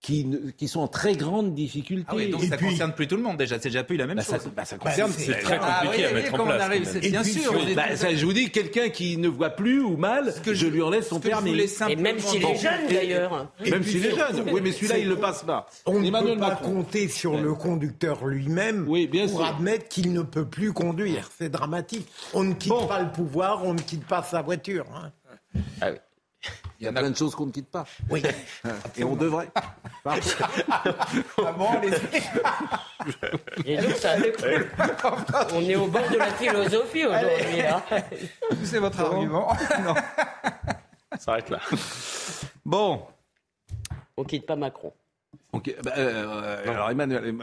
qui, qui, sont en très grande difficulté. Ah oui, donc ça ne concerne plus tout le monde déjà, c'est déjà plus la même bah, chose. Ça, bah, ça concerne, c'est très compliqué à mettre en place. Arrive, bien sûr. Bah, ça, je vous dis, quelqu'un qui ne voit plus ou mal, que je, lui enlève son permis. Et même s'il est jeune d'ailleurs. Même s'il est jeune. Oui, mais celui-là, il ne le passe pas. On ne peut pas compter sur le conducteur lui-même pour admettre qu'il ne peut plus conduire. C'est dramatique. On ne quitte pas le pouvoir, on ne quitte pas sa voiture. Hein. Ah oui. Il y a plein de choses qu'on ne quitte pas. Oui. *laughs* Et on devrait. *laughs* ah bon, Et donc, ça On est au bord de la philosophie aujourd'hui. C'est votre argument. *laughs* non. Ça s'arrête là. Bon. On quitte pas Macron. Bah, euh, alors Emmanuel,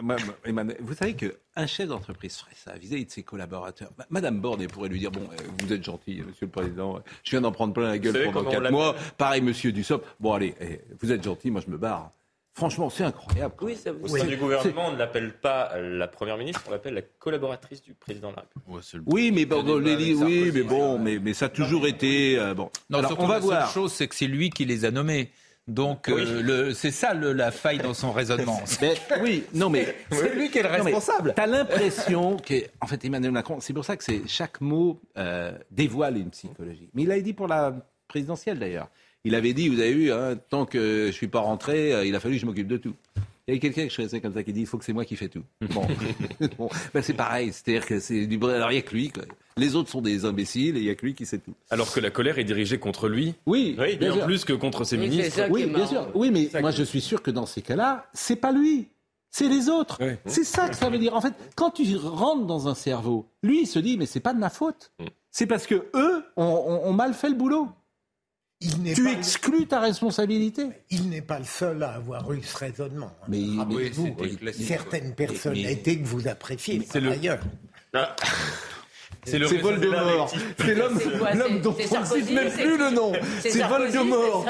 vous savez qu'un chef d'entreprise ferait ça vis-à-vis de ses collaborateurs. Madame Borne pourrait lui dire bon, euh, vous êtes gentil, Monsieur le Président, je viens d'en prendre plein la gueule pendant quatre mois. Pareil, Monsieur Dussopt. Bon allez, eh, vous êtes gentil, moi je me barre. Franchement, c'est incroyable. Oui, ça, Au sein du gouvernement, on ne l'appelle pas la première ministre, on l'appelle la collaboratrice du président de la République. oui, mais bon, oui, mais bon, mais, mais ça a toujours été euh, bon. Non, alors, on va la voir. Seule chose, c'est que c'est lui qui les a nommés. Donc euh, c'est ça la faille dans son raisonnement. *laughs* oui, non mais *laughs* c'est lui qui est le responsable. Tu as l'impression que, en fait, Emmanuel Macron, c'est pour ça que chaque mot euh, dévoile une psychologie. Mais il l'a dit pour la présidentielle d'ailleurs. Il avait dit, vous avez vu, hein, tant que je suis pas rentré, euh, il a fallu que je m'occupe de tout. Il y a quelqu'un qui je comme ça qui dit il faut que c'est moi qui fais tout. *laughs* *laughs* Bon, ben, c'est pareil, c'est-à-dire que c'est du alors il n'y a que lui. Les autres sont des imbéciles et il n'y a que lui qui sait tout. Alors que la colère est dirigée contre lui. Oui, bien, plus que contre ses ministres. Oui, bien sûr. Oui, mais moi je suis sûr que dans ces cas-là, c'est pas lui. C'est les autres. C'est ça que ça veut dire. En fait, quand tu rentres dans un cerveau, lui il se dit mais c'est pas de ma faute. Mm. C'est parce que eux ont mal fait le boulot tu exclus ta responsabilité. Il n'est pas le seul à avoir eu ce raisonnement. Mais, ah vous, certaines personnalités que vous appréciez, c'est ailleurs. Ah. C'est le Voldemort. C'est l'homme, l'homme dont on ne cite même plus le nom. C'est Voldemort.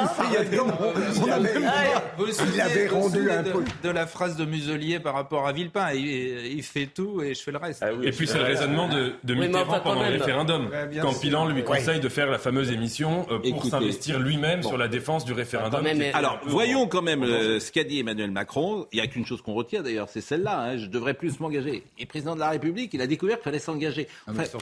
Il avait rendu un peu de la phrase de Muselier par rapport à Villepin. Il fait tout et je fais le reste. Ah et puis c'est le raisonnement de Mitterrand pendant le référendum. Quand Pilan lui conseille de faire la fameuse émission euh, pour s'investir lui-même sur la défense du référendum. Alors voyons quand même euh, ce qu'a dit Emmanuel Macron. Il n'y a qu'une chose qu'on retient d'ailleurs, c'est celle-là. Hein. Je devrais plus m'engager. Et président de la République, il a découvert qu'il fallait s'engager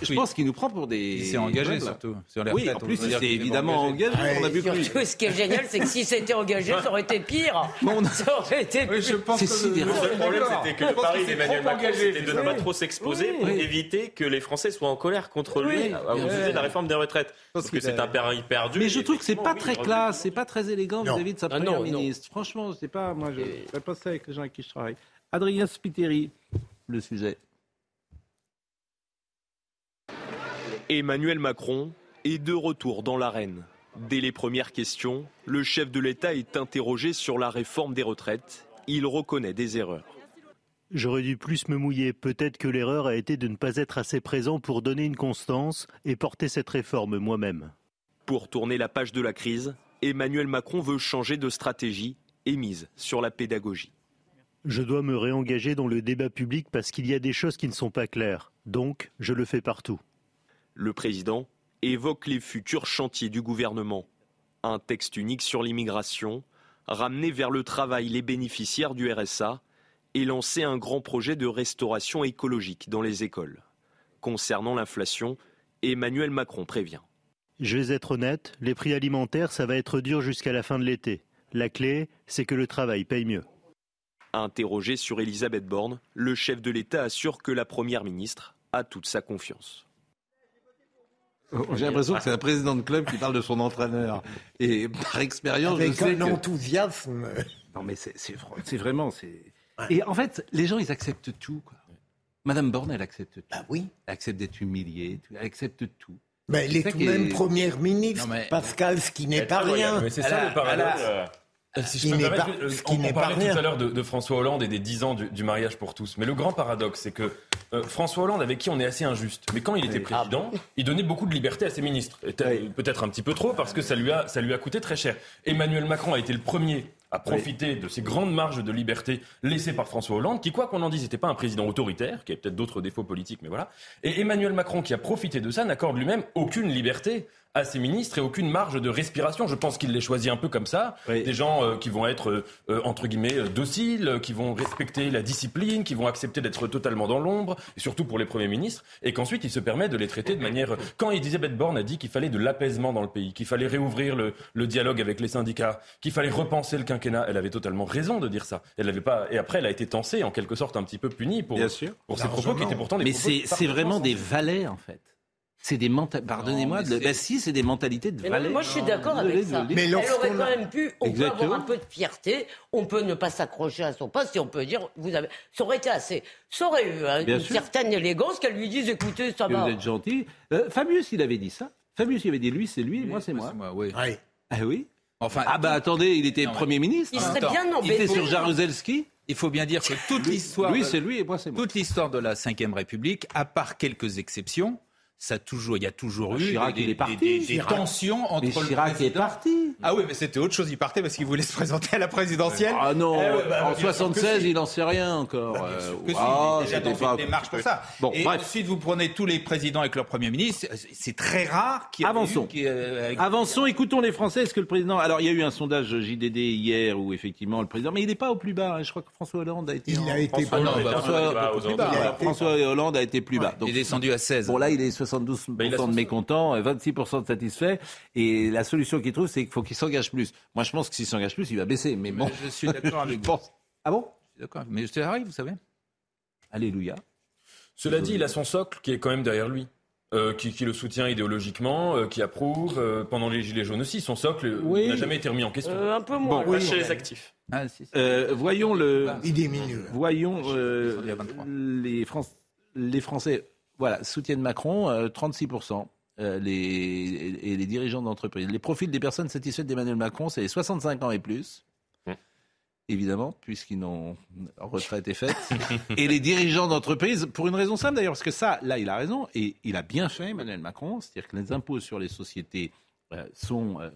je pense qu'il nous prend pour des. Il s'est engagé surtout. oui, en plus, il s'est évidemment engagé. on a vu surtout, ce qui est génial, c'est que s'il s'était engagé, ça aurait été pire. Ça aurait été pire. je pense que le problème, c'était que le pari d'Emmanuel Macron, c'était de ne pas trop s'exposer pour éviter que les Français soient en colère contre lui à sujet de la réforme des retraites. Parce que c'est un pari perdu. Mais je trouve que c'est pas très classe, c'est pas très élégant vis-à-vis de sa ah première ministre. Franchement, c'est pas. Moi, je ne pas ça avec les gens avec qui je travaille. Adrien Spiteri, le sujet. Emmanuel Macron est de retour dans l'arène. Dès les premières questions, le chef de l'État est interrogé sur la réforme des retraites. Il reconnaît des erreurs. J'aurais dû plus me mouiller. Peut-être que l'erreur a été de ne pas être assez présent pour donner une constance et porter cette réforme moi-même. Pour tourner la page de la crise, Emmanuel Macron veut changer de stratégie et mise sur la pédagogie. Je dois me réengager dans le débat public parce qu'il y a des choses qui ne sont pas claires. Donc, je le fais partout. Le président évoque les futurs chantiers du gouvernement. Un texte unique sur l'immigration, ramener vers le travail les bénéficiaires du RSA et lancer un grand projet de restauration écologique dans les écoles. Concernant l'inflation, Emmanuel Macron prévient. Je vais être honnête, les prix alimentaires, ça va être dur jusqu'à la fin de l'été. La clé, c'est que le travail paye mieux. Interrogé sur Elisabeth Borne, le chef de l'État assure que la Première ministre a toute sa confiance. J'ai l'impression que c'est un président de club qui parle de son entraîneur. Et par expérience, Avec je sais un que... enthousiasme. Non, mais c'est vraiment. Et en fait, les gens, ils acceptent tout. Quoi. Madame Borne, elle accepte tout. Bah oui. Elle accepte d'être humiliée, elle accepte tout. Mais elle est tout de même est- première ministre, Non, mais- Pascal, ce qui n'est pas rien. Mais c'est ça le paradoxe. Euh, Si je peux me permettre, euh, on, on parlait rien. tout à l'heure de, de François Hollande et des 10 ans du, du mariage pour tous. Mais le grand paradoxe, c'est que euh, François Hollande, avec qui on est assez injuste, mais quand il était président, il donnait beaucoup de liberté à ses ministres. Peut-être un petit peu trop, parce que ça lui, a, ça lui a coûté très cher. Emmanuel Macron a été le premier à profiter de ces grandes marges de liberté laissées par François Hollande, qui, quoi qu'on en dise, n'était pas un président autoritaire, qui avait peut-être d'autres défauts politiques, mais voilà. Et Emmanuel Macron, qui a profité de ça, n'accorde lui-même aucune liberté à ses ministres et aucune marge de respiration. Je pense qu'il les choisit un peu comme ça. Des gens euh, qui vont être, euh, euh, entre guillemets, euh, dociles, euh, qui vont respecter la discipline, qui vont accepter d'être totalement dans l'ombre, et surtout pour les premiers ministres, et qu'ensuite il se permet de les traiter de manière... Quand Elisabeth Borne a dit qu'il fallait de l'apaisement dans le pays, qu'il fallait réouvrir le, le dialogue avec les syndicats, qu'il fallait repenser le quinquennat, elle avait totalement raison de dire ça. Elle avait pas... Et après, elle a été tensée, en quelque sorte, un petit peu punie pour, Bien sûr. pour ses propos qui étaient pourtant des Mais c'est vraiment des valets, en fait. C'est des mentalités. Pardonnez-moi. de- Bah si, c'est des mentalités de valets. moi, je suis d'accord avec de ça. Elle aurait quand même pu, on peut avoir un peu de fierté, on peut ne pas s'accrocher à son poste et on peut dire, vous avez, ça aurait été assez, ça aurait eu hein, une sûr. certaine élégance qu'elle lui dise, écoutez, ça va. vous êtes gentil. Euh, Fabius, il avait dit ça. Fabius, il avait dit lui, c'est lui, moi, c'est moi. oui. Ah oui Enfin, ah bah attendez, il était Premier ministre. Il serait bien Il était embêté. sur Jaruzelski. Il faut bien dire que toute l'histoire, lui, c'est lui et moi, c'est moi. toute l'histoire de la Ve République, à part quelques exceptions, ça toujours, il y a toujours eu Chirac, des, il est des- parti. des- des Chirac. tensions entre Mais le Chirac est président- parti. Ah oui, mais c'était autre chose. Il partait parce qu'il voulait se présenter à la présidentielle. Ah non, Eh ouais, bah, en bien sûr que 76, si. il n'en sait rien encore. Euh, sûr que si, ah, déjà dans pas- une démarche pour ça. Bon, et bref. ensuite, vous prenez tous les présidents avec leur premier ministre. C'est très rare qu'il y ait Avançons. eu euh, avec- Avançons, écoutons les Français. Est-ce que le président. Alors, il y a eu un sondage JDD hier où, effectivement, le président. Mais il n'est pas au plus bas. hein. Je crois que François Hollande a été. Il en- a été François Hollande, plus bah, François, François- François Hollande a été plus bas. il est descendu à 16. Bon, là, il est 72% Bah, il a son- de mécontents, euh, 26% de satisfaits. Et la solution qu'il trouve, c'est qu'il faut qu'il s'engage plus. Moi, je pense que s'il s'engage plus, il va baisser. Mais bon. je suis d'accord avec *laughs* vous. pense. Ah bon? Je suis d'accord. Mais ça arrive, vous savez. Alléluia. Cela dit, il a son socle qui est quand même derrière lui. euh, qui, qui le soutient idéologiquement, euh, qui approuve, euh, pendant les Gilets jaunes aussi. Son socle euh, Oui. n'a jamais été remis en question. Euh, un peu moins. Bon, oui, Chez les actifs. Ah, si, si. Euh, voyons le. Il diminue. Voyons euh, descendu à 23. les, Fran- les Français voilà, soutiennent Macron, euh, 36%. euh, les, et les dirigeants d'entreprise. Les profils des personnes satisfaites d'Emmanuel Macron, c'est les 65 ans et plus. Évidemment, puisqu'ils n'ont retraite est faite. *laughs* et les dirigeants d'entreprise, pour une raison simple d'ailleurs, parce que ça, là, il a raison, et il a bien fait, Emmanuel Macron, c'est-à-dire que les impôts sur les sociétés euh, sont, euh,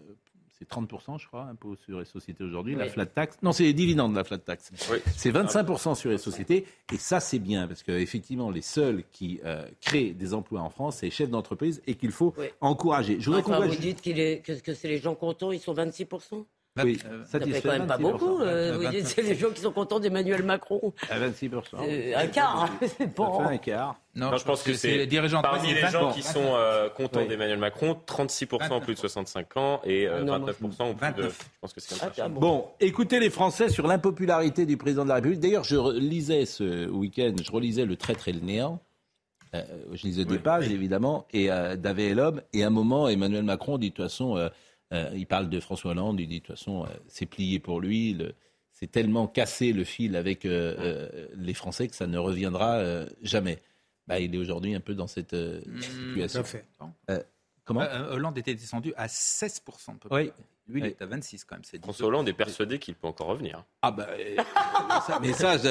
c'est 30%, je crois, impôts sur les sociétés aujourd'hui, la flat tax. Non, c'est les dividendes, la flat tax. Oui. C'est 25% sur les sociétés, et ça, c'est bien, parce qu'effectivement, les seuls qui euh, créent des emplois en France, c'est les chefs d'entreprise, et qu'il faut Oui. encourager. Je voudrais Enfin, vous dites est, que, que c'est les gens contents, ils sont 26%. Oui, Euh, Ça fait quand même pas 26%. beaucoup. euh, vous 29. dites c'est les gens qui sont contents d'Emmanuel Macron. À 26%. Euh, un quart. hein, c'est Ça fait pas- un quart. Non, Non, je pense que c'est les dirigeants de Parmi les gens bon, qui sont euh, contents Oui. d'Emmanuel Macron, 36% ont plus de 65 ans et euh, Ah non, moi, 29% ont plus de. 29. Je pense que c'est Ah, comme ça. bon. Bon, écoutez les Français sur l'impopularité du président de la République. D'ailleurs, je lisais ce week-end, je relisais Le Traître et le Néant. Euh, je lisais des pages, évidemment, et euh, Davé et l'homme. Et à un moment, Emmanuel Macron dit de toute façon, euh, il parle de François Hollande, il dit de toute façon, euh, c'est plié pour lui. le- c'est tellement cassé le fil avec euh, euh, les Français que ça ne reviendra euh, jamais. Bah, il est aujourd'hui un peu dans cette euh, situation. Tout à fait. Euh, comment? Euh, Hollande était descendu à 16% à peu près. Oui. Lui, il est à 26 quand même. c'est François Hollande est persuadé qu'il peut encore revenir. Ah bah, euh, ça- mais ça, je-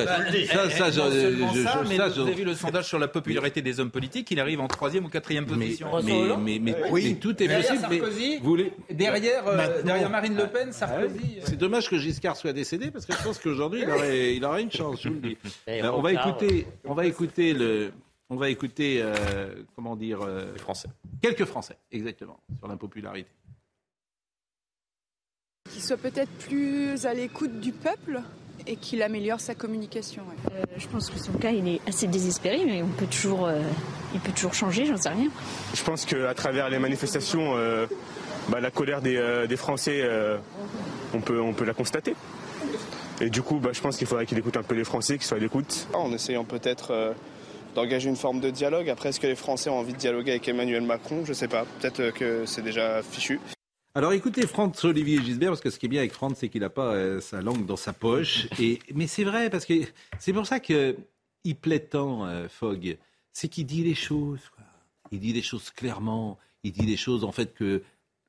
ça, ça, je- non seulement je- ça, je- mais ça, vous avez vu le sondage sur la popularité des hommes politiques, il arrive en troisième ou quatrième position. mais, mais, mais- Oui. mais tout est Derrière possible. mais vous voulez- Derrière, euh, derrière Marine Le Pen, Ah Sarkozy. C'est dommage que Giscard soit décédé parce que je pense qu'aujourd'hui il aurait, il aurait une chance. Je vous le dis. Et Euh, on va écouter, on va écouter le, on va écouter, euh, comment dire, euh, Les Français. quelques Français, exactement, sur l'impopularité. Qu'il soit peut-être plus à l'écoute du peuple et qu'il améliore sa communication. ouais. Euh, je pense que son cas, il est assez désespéré, mais on peut toujours, euh, il peut toujours changer, j'en sais rien. Je pense qu'à travers les manifestations, euh, bah, la colère des, euh, des Français, euh, on, peut, on peut la constater. Et du coup, bah, je pense qu'il faudrait qu'il écoute un peu les Français, qu'il soit à l'écoute. En essayant peut-être euh, d'engager une forme de dialogue. Après, est-ce que les Français ont envie de dialoguer avec Emmanuel Macron? Je ne sais pas. Peut-être que c'est déjà fichu. Alors écoutez Franz-Olivier Gisbert, parce que ce qui est bien avec Franz, c'est qu'il n'a pas euh, sa langue dans sa poche. *laughs* Et, mais c'est vrai, parce que c'est pour ça qu'il plaît tant, euh, Fogg. C'est qu'il dit les choses. Il dit les choses clairement. Il dit les choses, en fait, que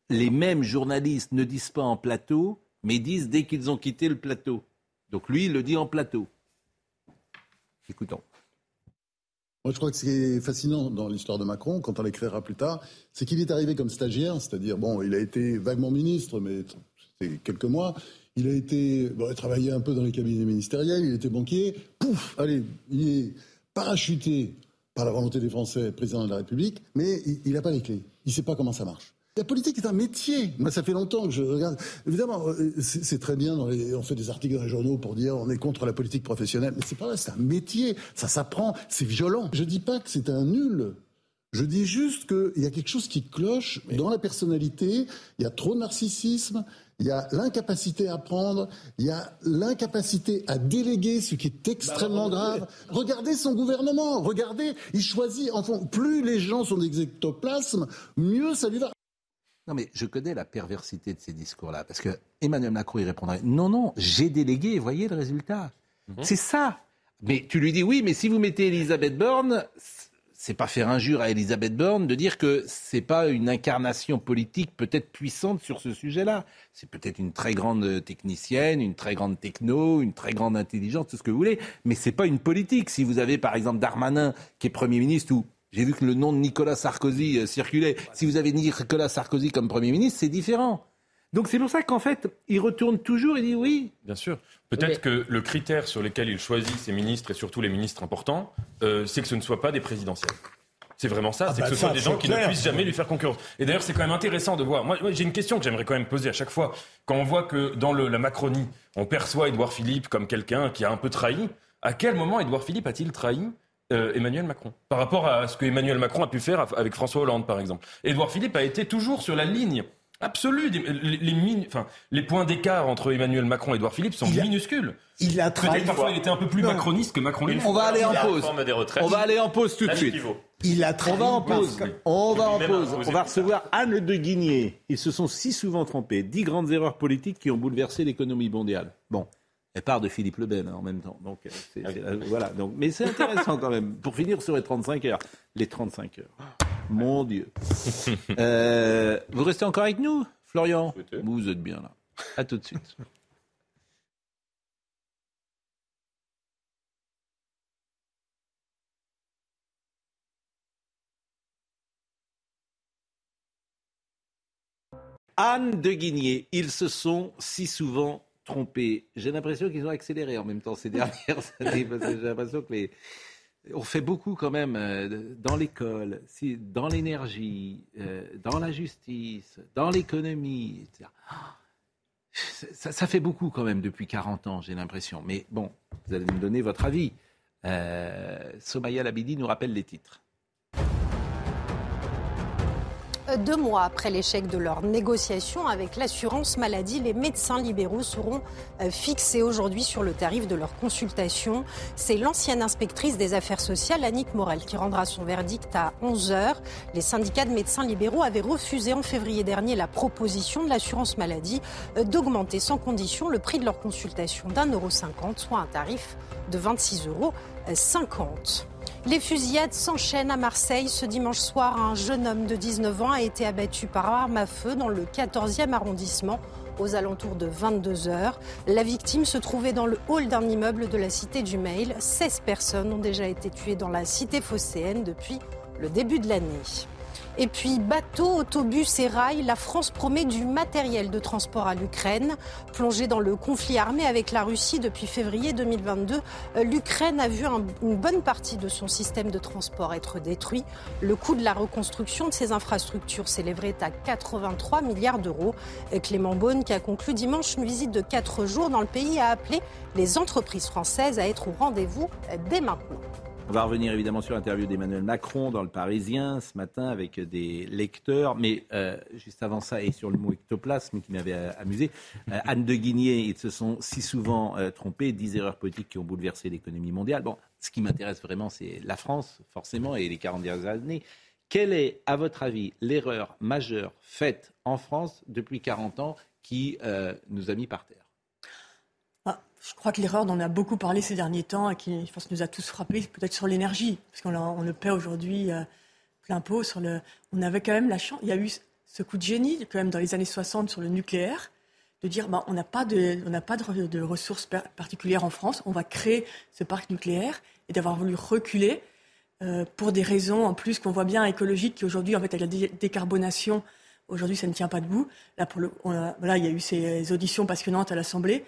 les mêmes journalistes ne disent pas en plateau, mais disent dès qu'ils ont quitté le plateau. Donc lui, il le dit en plateau. Écoutons. Moi, je crois que ce qui est fascinant dans l'histoire de Macron, quand on l'écrira plus tard, c'est qu'il est arrivé comme stagiaire, c'est-à-dire, bon, il a été vaguement ministre, mais c'était quelques mois. Il a été, bon, travaillé un peu dans les cabinets ministériels, il était banquier. Pouf, allez, il est parachuté par la volonté des Français, président de la République, mais il n'a pas les clés. Il ne sait pas comment ça marche. La politique est un métier. Moi, ça fait longtemps que je regarde. Évidemment, euh, c'est très bien. Dans les... on fait des articles dans les journaux pour dire on est contre la politique professionnelle. Mais c'est pas vrai. C'est un métier. Ça s'apprend. C'est violent. Je dis pas que c'est un nul. Je dis juste qu'il y a quelque chose qui cloche dans la personnalité. Il y a trop de narcissisme. Il y a l'incapacité à apprendre, il y a l'incapacité à déléguer, ce qui est extrêmement bah, grave. Regardez son gouvernement, regardez, il choisit, enfin, plus les gens sont des ectoplasmes, mieux ça lui va. Non, mais je connais la perversité de ces discours-là. Parce que Emmanuel Macron, il répondrait Non, non, j'ai délégué, voyez le résultat. Mhm. C'est ça. Mais tu lui dis Oui, mais si vous mettez Elisabeth Borne, c'est pas faire injure à Elisabeth Borne de dire que c'est pas une incarnation politique peut-être puissante sur ce sujet-là. C'est peut-être une très grande technicienne, une très grande techno, une très grande intelligence, tout ce que vous voulez, mais c'est pas une politique. Si vous avez par exemple Darmanin qui est Premier ministre ou j'ai vu que le nom de Nicolas Sarkozy euh, circulait. Si vous avez Nicolas Sarkozy comme Premier ministre, c'est différent. Donc c'est pour ça qu'en fait, il retourne toujours et dit oui. Bien sûr. Peut-être que le critère sur lequel il choisit ses ministres et surtout les ministres importants, euh, c'est que ce ne soit pas des présidentiels. C'est vraiment ça, ah c'est que bah ce soit des gens qui ne puissent jamais lui faire concurrence. Et d'ailleurs, c'est quand même intéressant de voir. Moi, j'ai une question que j'aimerais quand même poser à chaque fois. Quand on voit que dans la Macronie, on perçoit Édouard Philippe comme quelqu'un qui a un peu trahi, à quel moment Édouard Philippe a-t-il trahi? Euh, Emmanuel Macron. Par rapport à ce que Emmanuel Macron a pu faire avec François Hollande, par exemple. Édouard Philippe a été toujours sur la ligne absolue. Les, enfin, les points d'écart entre Emmanuel Macron et Édouard Philippe sont minuscules. Il a Peut-être parfois il était un peu plus macroniste que Macron On va aller en pause. On va aller en pause tout de suite. Il a On va en pause. On va en pause. On va recevoir Anne de Guigné. Ils se sont si souvent trompés. Dix grandes erreurs politiques qui ont bouleversé l'économie mondiale. Bon. Elle part de Philippe Le Ben hein, en même temps. Donc, euh, ah euh, voilà. Donc, mais c'est intéressant quand même. Pour finir sur les 35 heures. Les 35 heures. Mon Dieu. *laughs* Euh, vous restez encore avec nous, Florian? Vous êtes bien là. À tout de suite. Anne de Guigné, ils *laughs* se sont si souvent trompé. J'ai l'impression qu'ils ont accéléré en même temps ces *laughs* dernières années. J'ai l'impression que. On fait beaucoup quand même euh, dans l'école, dans l'énergie, euh, dans la justice, dans l'économie. *gasps* Ça, fait beaucoup quand même depuis 40 ans, j'ai l'impression. Mais bon, vous allez me donner votre avis. Euh, Somaya Labidi nous rappelle les titres. Deux mois après l'échec de leur négociation avec l'assurance maladie, les médecins libéraux seront euh, fixés aujourd'hui sur le tarif de leur consultation. C'est l'ancienne inspectrice des affaires sociales, Annick Morel, qui rendra son verdict à 11 heures. Les syndicats de médecins libéraux avaient refusé en février dernier la proposition de l'assurance maladie euh, d'augmenter sans condition le prix de leur consultation d'un euro cinquante, soit un tarif de 26,50 euros. Les fusillades s'enchaînent à Marseille. Ce dimanche soir, un jeune homme de 19 ans a été abattu par arme à feu dans le 14e arrondissement aux alentours de 22 heures. La victime se trouvait dans le hall d'un immeuble de la cité du Mail. 16 personnes ont déjà été tuées dans la cité phocéenne depuis le début de l'année. Et puis bateaux, autobus et rails, la France promet du matériel de transport à l'Ukraine. Plongée dans le conflit armé avec la Russie depuis février 2022, euh, l'Ukraine a vu une bonne partie de son système de transport être détruit. Le coût de la reconstruction de ces infrastructures s'élèverait à 83 milliards d'euros. Clément Beaune, qui a conclu dimanche une visite de quatre jours dans le pays, a appelé les entreprises françaises à être au rendez-vous dès maintenant. On va revenir évidemment sur l'interview d'Emmanuel Macron dans le Parisien ce matin avec des lecteurs. Mais euh, juste avant ça, et sur le mot ectoplasme qui m'avait euh, amusé, euh, Anne de Guigné, ils se sont si souvent trompés, dix erreurs politiques qui ont bouleversé l'économie mondiale. Bon, ce qui m'intéresse vraiment, c'est la France, forcément, et les 40 dernières années. Quelle est, à votre avis, l'erreur majeure faite en France depuis 40 ans qui nous a mis par terre? Je crois que l'erreur dont on a beaucoup parlé ces derniers temps et qui, je pense, nous a tous frappés, c'est peut-être sur l'énergie, parce qu'on on le paie aujourd'hui euh, plein pot. On avait quand même la chance. Il y a eu ce coup de génie quand même dans les années 60 sur le nucléaire, de dire bah, on n'a pas de, ressources particulières en France, on va créer ce parc nucléaire et d'avoir voulu reculer euh, pour des raisons en plus qu'on voit bien écologiques qui aujourd'hui en fait avec la décarbonation aujourd'hui ça ne tient pas debout. Là il y a eu ces auditions passionnantes à l'Assemblée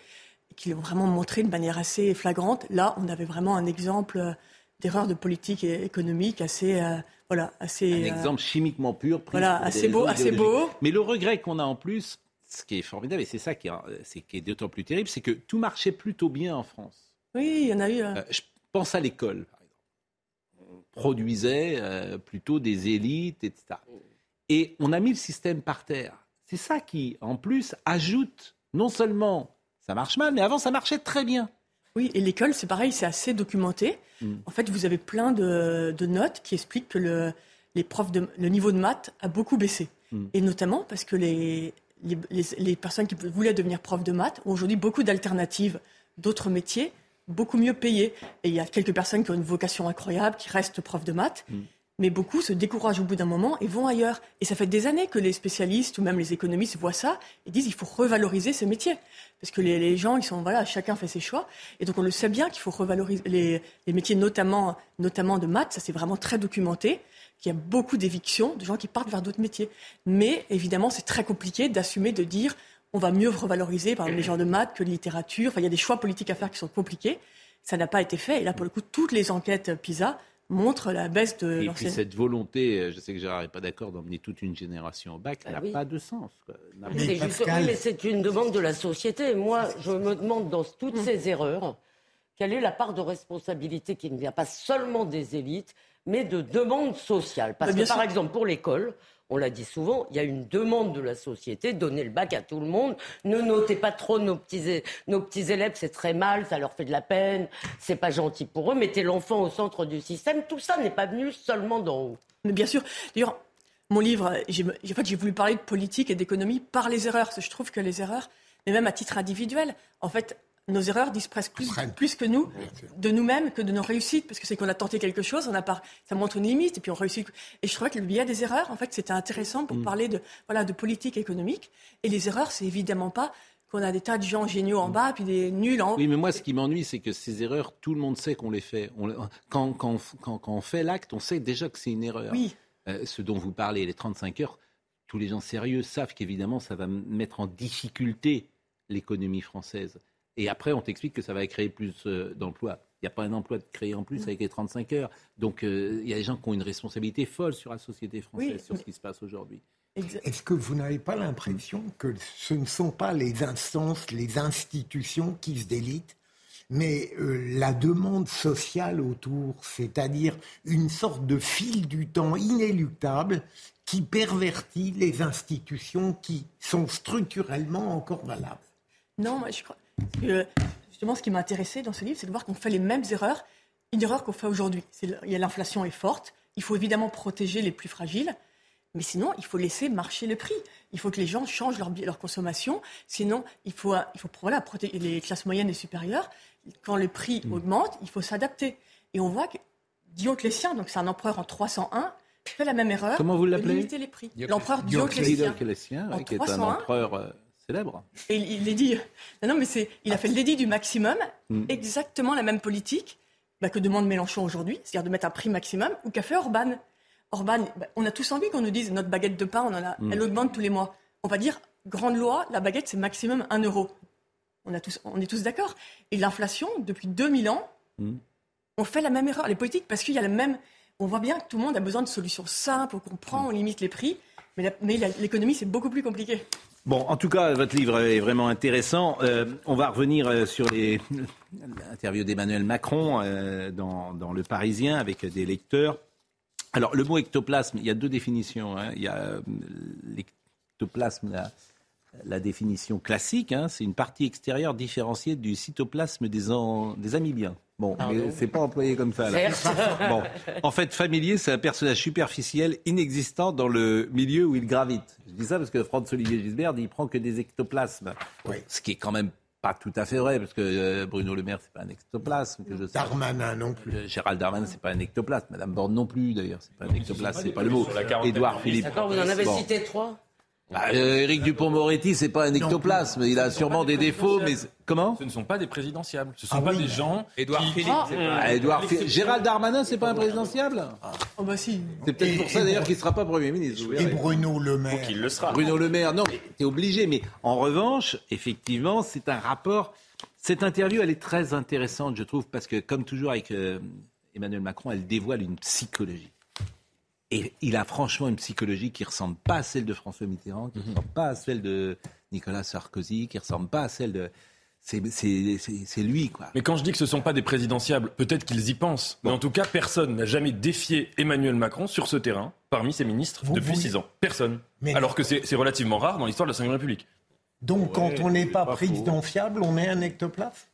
qui l'ont vraiment montré de manière assez flagrante. Là, on avait vraiment un exemple euh, d'erreur de politique et économique assez, euh, voilà, assez. Un euh, exemple chimiquement pur. Voilà, assez beau, assez beau. Mais le regret qu'on a en plus, ce qui est formidable, et c'est ça qui est, qui est d'autant plus terrible, c'est que tout marchait plutôt bien en France. Oui, il y en a eu. je pense à l'école. On produisait plutôt des élites, etc. Et on a mis le système par terre. C'est ça qui, en plus, ajoute non seulement ça marche mal, mais avant ça marchait très bien. Oui, et l'école, c'est pareil, c'est assez documenté. Hmm. En fait, vous avez plein de, notes qui expliquent que le, les profs de, le niveau de maths a beaucoup baissé. Hmm. Et notamment parce que les, les, personnes qui voulaient devenir profs de maths ont aujourd'hui beaucoup d'alternatives, d'autres métiers, beaucoup mieux payés. Et il y a quelques personnes qui ont une vocation incroyable, qui restent profs de maths. Hmm mais beaucoup se découragent au bout d'un moment et vont ailleurs. Et ça fait des années que les spécialistes ou même les économistes voient ça et disent qu'il faut revaloriser ces métiers. Parce que les, gens, ils sont, voilà, chacun fait ses choix. Et donc on le sait bien qu'il faut revaloriser les, métiers, notamment, notamment de maths, ça c'est vraiment très documenté, qu'il y a beaucoup d'évictions de gens qui partent vers d'autres métiers. Mais évidemment, c'est très compliqué d'assumer, de dire on va mieux revaloriser par les gens de maths que de littérature. Enfin, il y a des choix politiques à faire qui sont compliqués. Ça n'a pas été fait. Et là, pour le coup, toutes les enquêtes PISA montre la baisse de Et puis cette volonté, euh, je sais que Gérard n'est pas d'accord, d'emmener toute une génération au bac, ah n'a pas de sens. Mais c'est une demande de la société. Moi, je me demande dans toutes mmh. ces erreurs, quelle est la part de responsabilité qui ne vient pas seulement des élites, mais de demande sociale. Parce que, par exemple, pour l'école, on l'a dit souvent, il y a une demande de la société, donner le bac à tout le monde, ne notez pas trop nos petits, nos petits élèves, c'est très mal, ça leur fait de la peine, c'est pas gentil pour eux, mettez l'enfant au centre du système, tout ça n'est pas venu seulement d'en haut. Mais bien sûr, d'ailleurs, mon livre, j'ai, en fait, j'ai voulu parler de politique et d'économie par les erreurs, parce que je trouve que les erreurs, mais même à titre individuel, en fait, nos erreurs disent presque plus, que nous, de nous-mêmes que de nos réussites, parce que c'est qu'on a tenté quelque chose, on a pas, ça montre une limite, et puis on réussit. Et je trouvais que le biais des erreurs, en fait, c'était intéressant pour mm. parler de, voilà, de politique économique. Et les erreurs, c'est évidemment pas qu'on a des tas de gens géniaux en bas, puis des nuls en haut. Oui, mais moi, ce qui m'ennuie, c'est que ces erreurs, tout le monde sait qu'on les fait. quand, quand, quand, on fait l'acte, on sait déjà que c'est une erreur. Oui. Euh, ce dont vous parlez, les 35 heures, tous les gens sérieux savent qu'évidemment, ça va mettre en difficulté l'économie française. Et après, on t'explique que ça va créer plus euh, d'emplois. Il n'y a pas un emploi de créer en plus avec les 35 heures. Donc, euh, il y a des gens qui ont une responsabilité folle sur la société française, sur ce qui se passe aujourd'hui. Est-ce que vous n'avez pas l'impression que ce ne sont pas les instances, les institutions qui se délitent, mais euh, la demande sociale autour, c'est-à-dire une sorte de fil du temps inéluctable qui pervertit les institutions qui sont structurellement encore valables? Non, moi je crois justement, ce qui m'a intéressé dans ce livre, c'est de voir qu'on fait les mêmes erreurs, une erreur qu'on fait aujourd'hui. L'inflation est forte, il faut évidemment protéger les plus fragiles, mais sinon, il faut laisser marcher le prix. Il faut que les gens changent leur, leur consommation. Sinon, il faut, il faut voilà, protéger les classes moyennes et supérieures. Quand le prix mmh. augmente, il faut s'adapter. Et on voit que Dioclétien, donc c'est un empereur en 301, fait la même erreur. Comment vous l'appelez limiter les prix. L'empereur Dioclétien. Dioclétien qui est un empereur euh, célèbre. Et il, est dit. Non, mais c'est. Il a fait le dédit du maximum, mm. exactement la même politique bah, que demande Mélenchon aujourd'hui, c'est-à-dire de mettre un prix maximum, ou qu'a fait Orban. Orban, bah, on a tous envie qu'on nous dise notre baguette de pain, on en a, mm. elle augmente tous les mois. On va dire grande loi, la baguette c'est maximum 1 euro. On, a tous, on est tous d'accord. Et l'inflation, depuis 2000 ans, mm. on fait la même erreur, les politiques, parce qu'il y a la même. On voit bien que tout le monde a besoin de solutions simples, on comprend, on limite les prix, mais l'économie c'est beaucoup plus compliqué. Bon, en tout cas, votre livre est vraiment intéressant. Euh, on va revenir euh, sur l'interview d'Emmanuel Macron euh, dans, Le Parisien avec des lecteurs. Alors, le mot ectoplasme, il y a deux définitions. Hein. Il y a l'ectoplasme, la, la, définition classique, hein, c'est une partie extérieure différenciée du cytoplasme des, en, des amibiens. Bon, mais c'est pas employé comme ça. Là. Bon, en fait, familier, c'est un personnage superficiel, inexistant dans le milieu où il gravite. Je dis ça parce que Franz-Olivier Gisbert, il prend que des ectoplasmes. Ce qui est quand même pas tout à fait vrai, parce que euh, Bruno Le Maire, c'est pas un ectoplasme. Que je Darmanin non plus. Euh, Gérald Darmanin, c'est pas un ectoplasme. Madame Borne non plus, d'ailleurs, c'est pas un ectoplasme, c'est pas le mot. Édouard Philippe. D'accord, vous en avez cité trois bah, euh, Éric Dupont-Moretti, c'est pas un ectoplasme. Il a sûrement des défauts, mais comment Ce ne sont pas des présidentiables. Ce ne sont ah pas des gens. Édouard Philippe. Ah, Édouard Gérald Darmanin, c'est pas un présidentiable Oh bah si. C'est peut-être pour ça d'ailleurs qu'il ne sera pas Premier ministre. Et Bruno Le Maire. Qu'il le sera. Bruno Le Maire, non, t'es obligé. Mais en revanche, effectivement, c'est un rapport. Cette interview, elle est très intéressante, je trouve, parce que comme toujours avec euh, Emmanuel Macron, elle dévoile une psychologie. Et il a franchement une psychologie qui ressemble pas à celle de François Mitterrand, qui ne mhm. ressemble pas à celle de Nicolas Sarkozy, qui ressemble pas à celle de. C'est lui, quoi. Mais quand je dis que ce ne sont pas des présidentiables, peut-être qu'ils y pensent. Mais en tout cas, personne n'a jamais défié Emmanuel Macron sur ce terrain, parmi ses ministres, depuis six ans. Personne. Alors que c'est relativement rare dans l'histoire de la Ve République. Donc, quand on n'est pas, pas présidentiable, on est un ectoplasme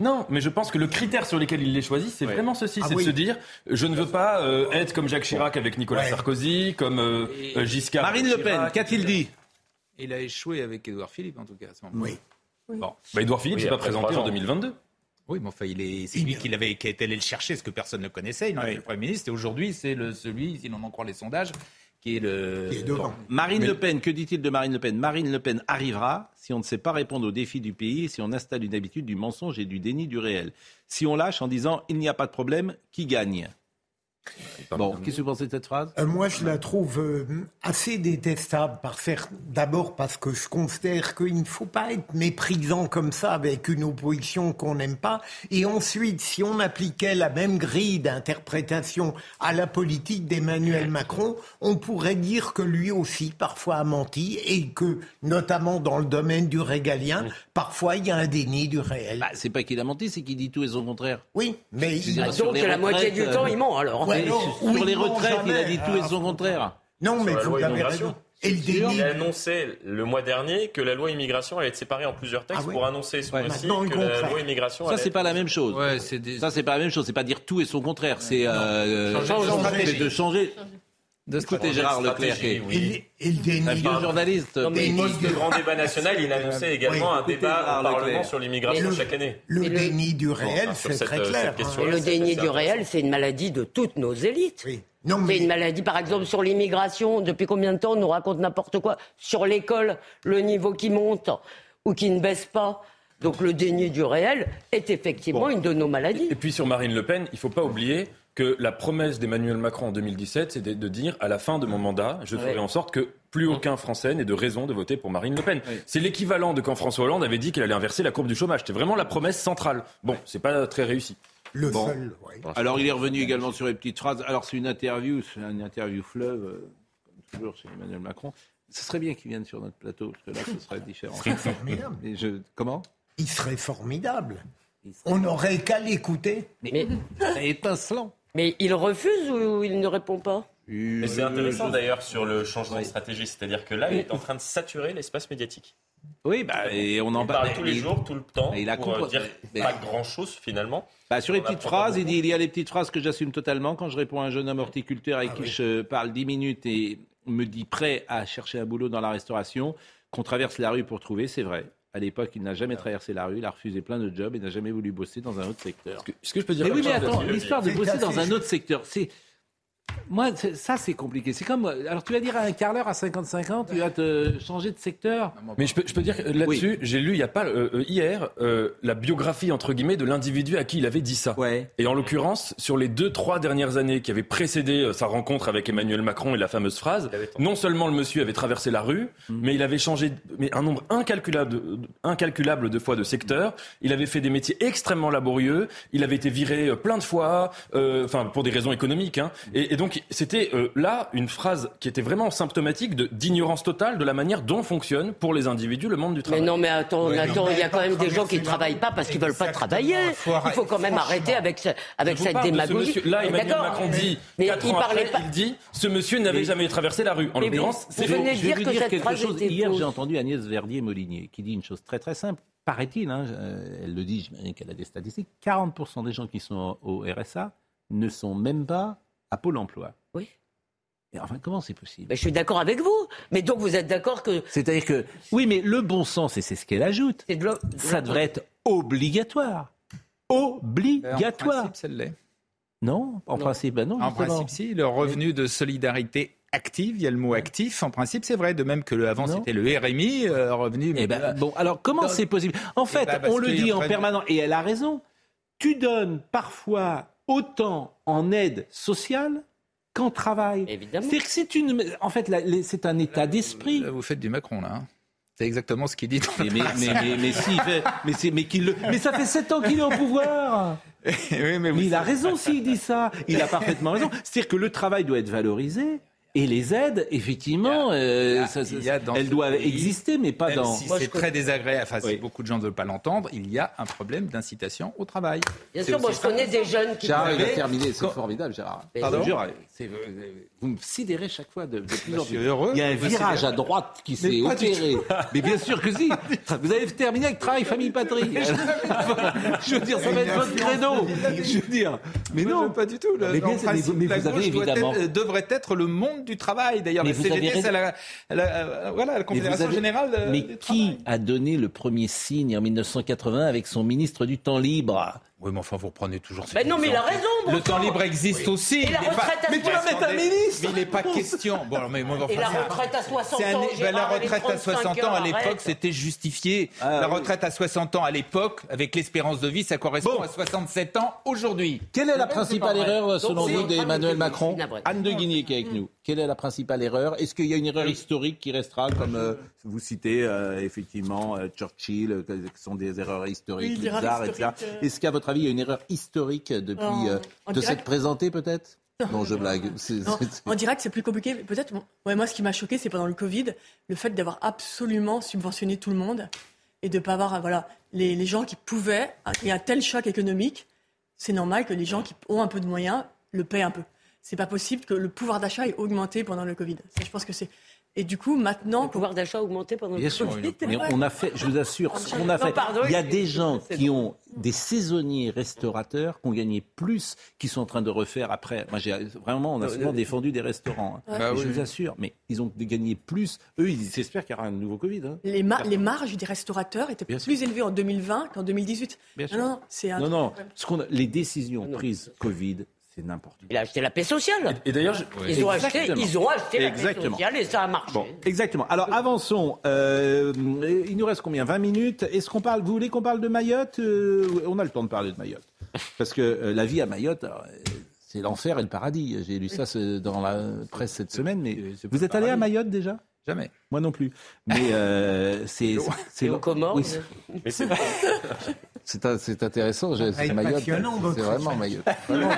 non, mais je pense que le critère sur lequel il les choisi, c'est vraiment ceci, ah c'est de se dire, je ne veux pas euh, être comme Jacques Chirac avec Nicolas Sarkozy, comme euh, euh, Giscard. Marine Le Pen, qu'a-t-il dit Il a échoué avec Édouard Philippe, en tout cas, à ce moment. Oui. Bon. Bah, Édouard Philippe, s'est pas présenté en 2022. Oui, mais enfin, il est, c'est lui qui, avait, qui est allé le chercher, ce que personne ne connaissait. Il était le Premier ministre, et aujourd'hui, c'est le, celui, si l'on en croit les sondages, qui est le. Marine Le Pen, que dit-il de Marine Le Pen? Marine Le Pen arrivera si on ne sait pas répondre aux défis du pays, si on installe une habitude du mensonge et du déni du réel. Si on lâche en disant il n'y a pas de problème, qui gagne? Bon, qu'est-ce que vous pensez de cette phrase? Euh, Moi, je la trouve euh, assez détestable. D'abord parce que je considère qu'il ne faut pas être méprisant comme ça avec une opposition qu'on n'aime pas. Et ensuite, si on appliquait la même grille d'interprétation à la politique d'Emmanuel Macron, on pourrait dire que lui aussi, parfois, a menti et que, notamment dans le domaine du régalien, parfois, il y a un déni du réel. Bah, c'est pas qu'il a menti, c'est qu'il dit tout et son contraire. Oui, mais... Il... donc, la moitié du temps, il ment, alors sur les retraites, il a dit tout et son contraire. Non, mais vous avez raison. il a annoncé le mois dernier que la loi immigration allait être séparée en plusieurs textes ah pour annoncer ce mois-ci que la loi immigration. Ça c'est pas la même chose. Ça c'est pas la même chose. C'est pas dire tout et son contraire. C'est euh, de changer. De Écoutez Gérard Leclerc, oui. et, le déni un journaliste. Non, mais poste de grand débat national, il annonçait également un débat au Parlement sur l'immigration chaque année. Le, déni du réel, c'est très clair. Le déni du réel, c'est une maladie de toutes nos élites. C'est une maladie, par exemple, sur l'immigration. Depuis combien de temps on nous raconte n'importe quoi Sur l'école, le niveau qui monte ou qui ne baisse pas? Donc le déni du réel est effectivement une de nos maladies. Et puis sur Marine Le Pen, il ne faut pas oublier que la promesse d'Emmanuel Macron en 2017, c'est de, dire à la fin de mon mandat, je ferai en sorte que plus aucun Français n'ait de raison de voter pour Marine Le Pen. C'est l'équivalent de quand François Hollande avait dit qu'il allait inverser la courbe du chômage. C'était vraiment la promesse centrale. Bon, c'est pas très réussi. Le seul, Alors il est revenu également sur les petites phrases. Alors c'est une interview, c'est une interview fleuve, euh, comme toujours chez Emmanuel Macron. Ce serait bien qu'il vienne sur notre plateau, parce que là, ce serait différent. Il serait formidable. je... Comment? Il serait formidable. On n'aurait qu'à l'écouter. Mais, mais étincelant. Mais il refuse ou il ne répond pas? Mais c'est intéressant d'ailleurs sur le changement de stratégie, c'est-à-dire que là, il est en train de saturer l'espace médiatique. Oui, bah, et on en parle tous les jours, tout le temps. il a pour dire pas grand-chose finalement. Bah, sur les petites phrases, il dit il y a les petites phrases que j'assume totalement. Quand je réponds à un jeune homme horticulteur avec ah qui je parle dix minutes et me dit prêt à chercher un boulot dans la restauration, qu'on traverse la rue pour trouver, c'est vrai. À l'époque, il n'a jamais traversé la rue, il a refusé plein de jobs et n'a jamais voulu bosser dans un autre secteur. Est-ce que, je peux dire Mais oui, mais attends, l'histoire de bosser dans un autre secteur, c'est moi, ça, c'est compliqué. C'est comme. Alors, tu vas dire à un carleur à 55 ans, tu vas te changer de secteur. Mais je peux, je peux dire là-dessus, j'ai lu il y a pas euh, euh, hier euh, la biographie entre guillemets de l'individu à qui il avait dit ça. Ouais. Et en l'occurrence, sur les deux trois dernières années qui avaient précédé sa rencontre avec Emmanuel Macron et la fameuse phrase, non seulement le monsieur avait traversé la rue, mm. mais il avait changé mais un nombre incalculable de, incalculable de fois de secteur. Il avait fait des métiers extrêmement laborieux. Il avait été viré plein de fois, enfin pour des raisons économiques. Hein, et, et donc c'était euh, là une phrase qui était vraiment symptomatique d'ignorance totale de la manière dont fonctionne pour les individus le monde du travail. Mais non, mais attends, attends, il y a quand même des gens qui ne travaillent pas parce qu'ils veulent pas travailler. Il faut quand même arrêter avec, ce- avec Je cette ce démagogie. Là, Emmanuel d'accord, Macron dit, mais il ans parlait après, pas. il dit, ce monsieur n'avait jamais traversé la rue. En l'occurrence, c'est dire je vais dire cette quelque chose. Hier, j'ai entendu Agnès Verdier-Molinier qui dit une chose très très simple. Paraît-il, hein, euh, elle le dit, j'imagine qu'elle a des statistiques, 40% des gens qui sont au RSA ne sont même pas à Pôle emploi. Oui. Et enfin, comment c'est possible? Mais je suis d'accord avec vous. Mais donc vous êtes d'accord que C'est-à-dire que, oui, mais le bon sens, et c'est ce qu'elle ajoute, de ça devrait être obligatoire. Obligatoire. En principe, ça l'est. Non, en principe, ben non. En justement. principe, si. Le revenu de solidarité active, il y a le mot actif. En principe, c'est vrai. De même que le, avant, c'était le RMI, euh, revenu. Eh ben, bon, alors comment c'est possible? En fait, ben, on le dit en permanence, et elle a raison. Tu donnes parfois autant en aide sociale qu'en travail. Évidemment. C'est que c'est une, en fait, c'est un état d'esprit. Là, vous faites du Macron, là. hein. C'est exactement ce qu'il dit dans Mais, mais, mais, mais, mais si, mais, mais, c'est- mais qu'il le- mais ça fait sept ans qu'il est au pouvoir. *laughs* oui, mais, Mais il a raison s'il dit ça. Il a parfaitement raison. C'est-à-dire que le travail doit être valorisé. Et les aides, effectivement, euh, elles doivent pays, exister, mais pas Même dans. si c'est très désagréable, enfin, si Oui. beaucoup de gens ne veulent pas l'entendre, il y a un problème d'incitation au travail. Bien sûr, moi je connais des jeunes qui. Gérard, il a terminé, c'est formidable, Gérard. Pardon vous me sidérez chaque fois de, de plus en Je suis plus. heureux. Il y a un Vous virage à droite qui s'est opéré. Mais bien sûr que si. Vous avez terminé avec travail, famille, patrie. *laughs* je veux dire, ça va être votre credo. Je veux dire. Mais non. pas du tout. Mais bien vous- avez évidemment- euh, devrait être le monde du travail. D'ailleurs, la CGT, c'est la, euh, voilà, la Confédération Générale euh, Mais qui a donné le premier signe en 1980 avec son ministre du temps libre? Oui, mais enfin, vous reprenez toujours ces Ben non, mais il a raison, bon Le temps libre existe aussi. Et la il est pas- retraite à Mais tu vas mettre un ministre Mais il n'est pas question. Bon, alors, mais moi, enfin, Et la retraite à 60 c'est un- ans, ben, La retraite à 60 ans, 35 à l'époque, c'était justifié. Ah, la oui. retraite à 60 ans, à l'époque, avec l'espérance de vie, ça correspond Bon. à 67 ans aujourd'hui. Quelle est la principale erreur, selon Donc, vous, d'Emmanuel Macron. Anne de Guigny qui est avec nous. Quelle est la principale erreur? Est-ce qu'il y a une erreur historique qui restera, comme euh, vous citez euh, effectivement euh, Churchill, ce sont des erreurs historiques, Oui, tsar, etc. Est-ce qu'à votre avis, il y a une erreur historique depuis En- en de direct s'être présenté peut-être? Non, je blague. Non, en direct, c'est plus compliqué. Peut-être, bon, ouais, moi, ce qui m'a choqué, c'est pendant le Covid, le fait d'avoir absolument subventionné tout le monde et de pas avoir, voilà, les, les gens qui pouvaient, il y a un tel choc économique, c'est normal que les gens qui ont un peu de moyens le paient un peu. C'est pas possible que le pouvoir d'achat ait augmenté pendant le Covid. Ça, je pense que c'est. Et du coup, maintenant, Le pouvoir d'achat a augmenté pendant Bien le sûr, Covid. mais on a fait, je vous assure, ce qu'on a Non, fait. pardon, il y a des gens qui ont des saisonniers restaurateurs qui ont gagné plus, qui sont en train de refaire après. Moi, j'ai vraiment, on a souvent défendu des restaurants. hein. Bah Je vous assure, mais ils ont gagné plus. Eux, ils espèrent qu'il y aura un nouveau Covid. hein. les, ma- les marges des restaurateurs étaient Bien plus élevées en 2020 qu'en 2018. Bien sûr. Non, non, c'est un Non, non. Ce qu'on a- les décisions prises Covid, c'est n'importe quoi. Il a acheté la paix sociale. Et d'ailleurs, je- Ils, ont acheté, Exactement. ils ont acheté la paix Exactement. sociale et ça a marché. Bon, exactement. Alors avançons. Euh, il nous reste combien? 20 minutes. Est-ce qu'on parle Vous voulez qu'on parle de Mayotte? Euh, On a le temps de parler de Mayotte parce que euh, la vie à Mayotte. alors, c'est l'enfer et le paradis. J'ai lu ça dans la presse cette semaine. Mais vous êtes allé à Mayotte déjà? Jamais. Moi non plus. Mais euh, c'est *laughs* c'est aux Comores, oui, Mais c'est *laughs* c'est intéressant. j'ai- va C'est Mayotte. C'est vraiment Mayotte. Vraiment.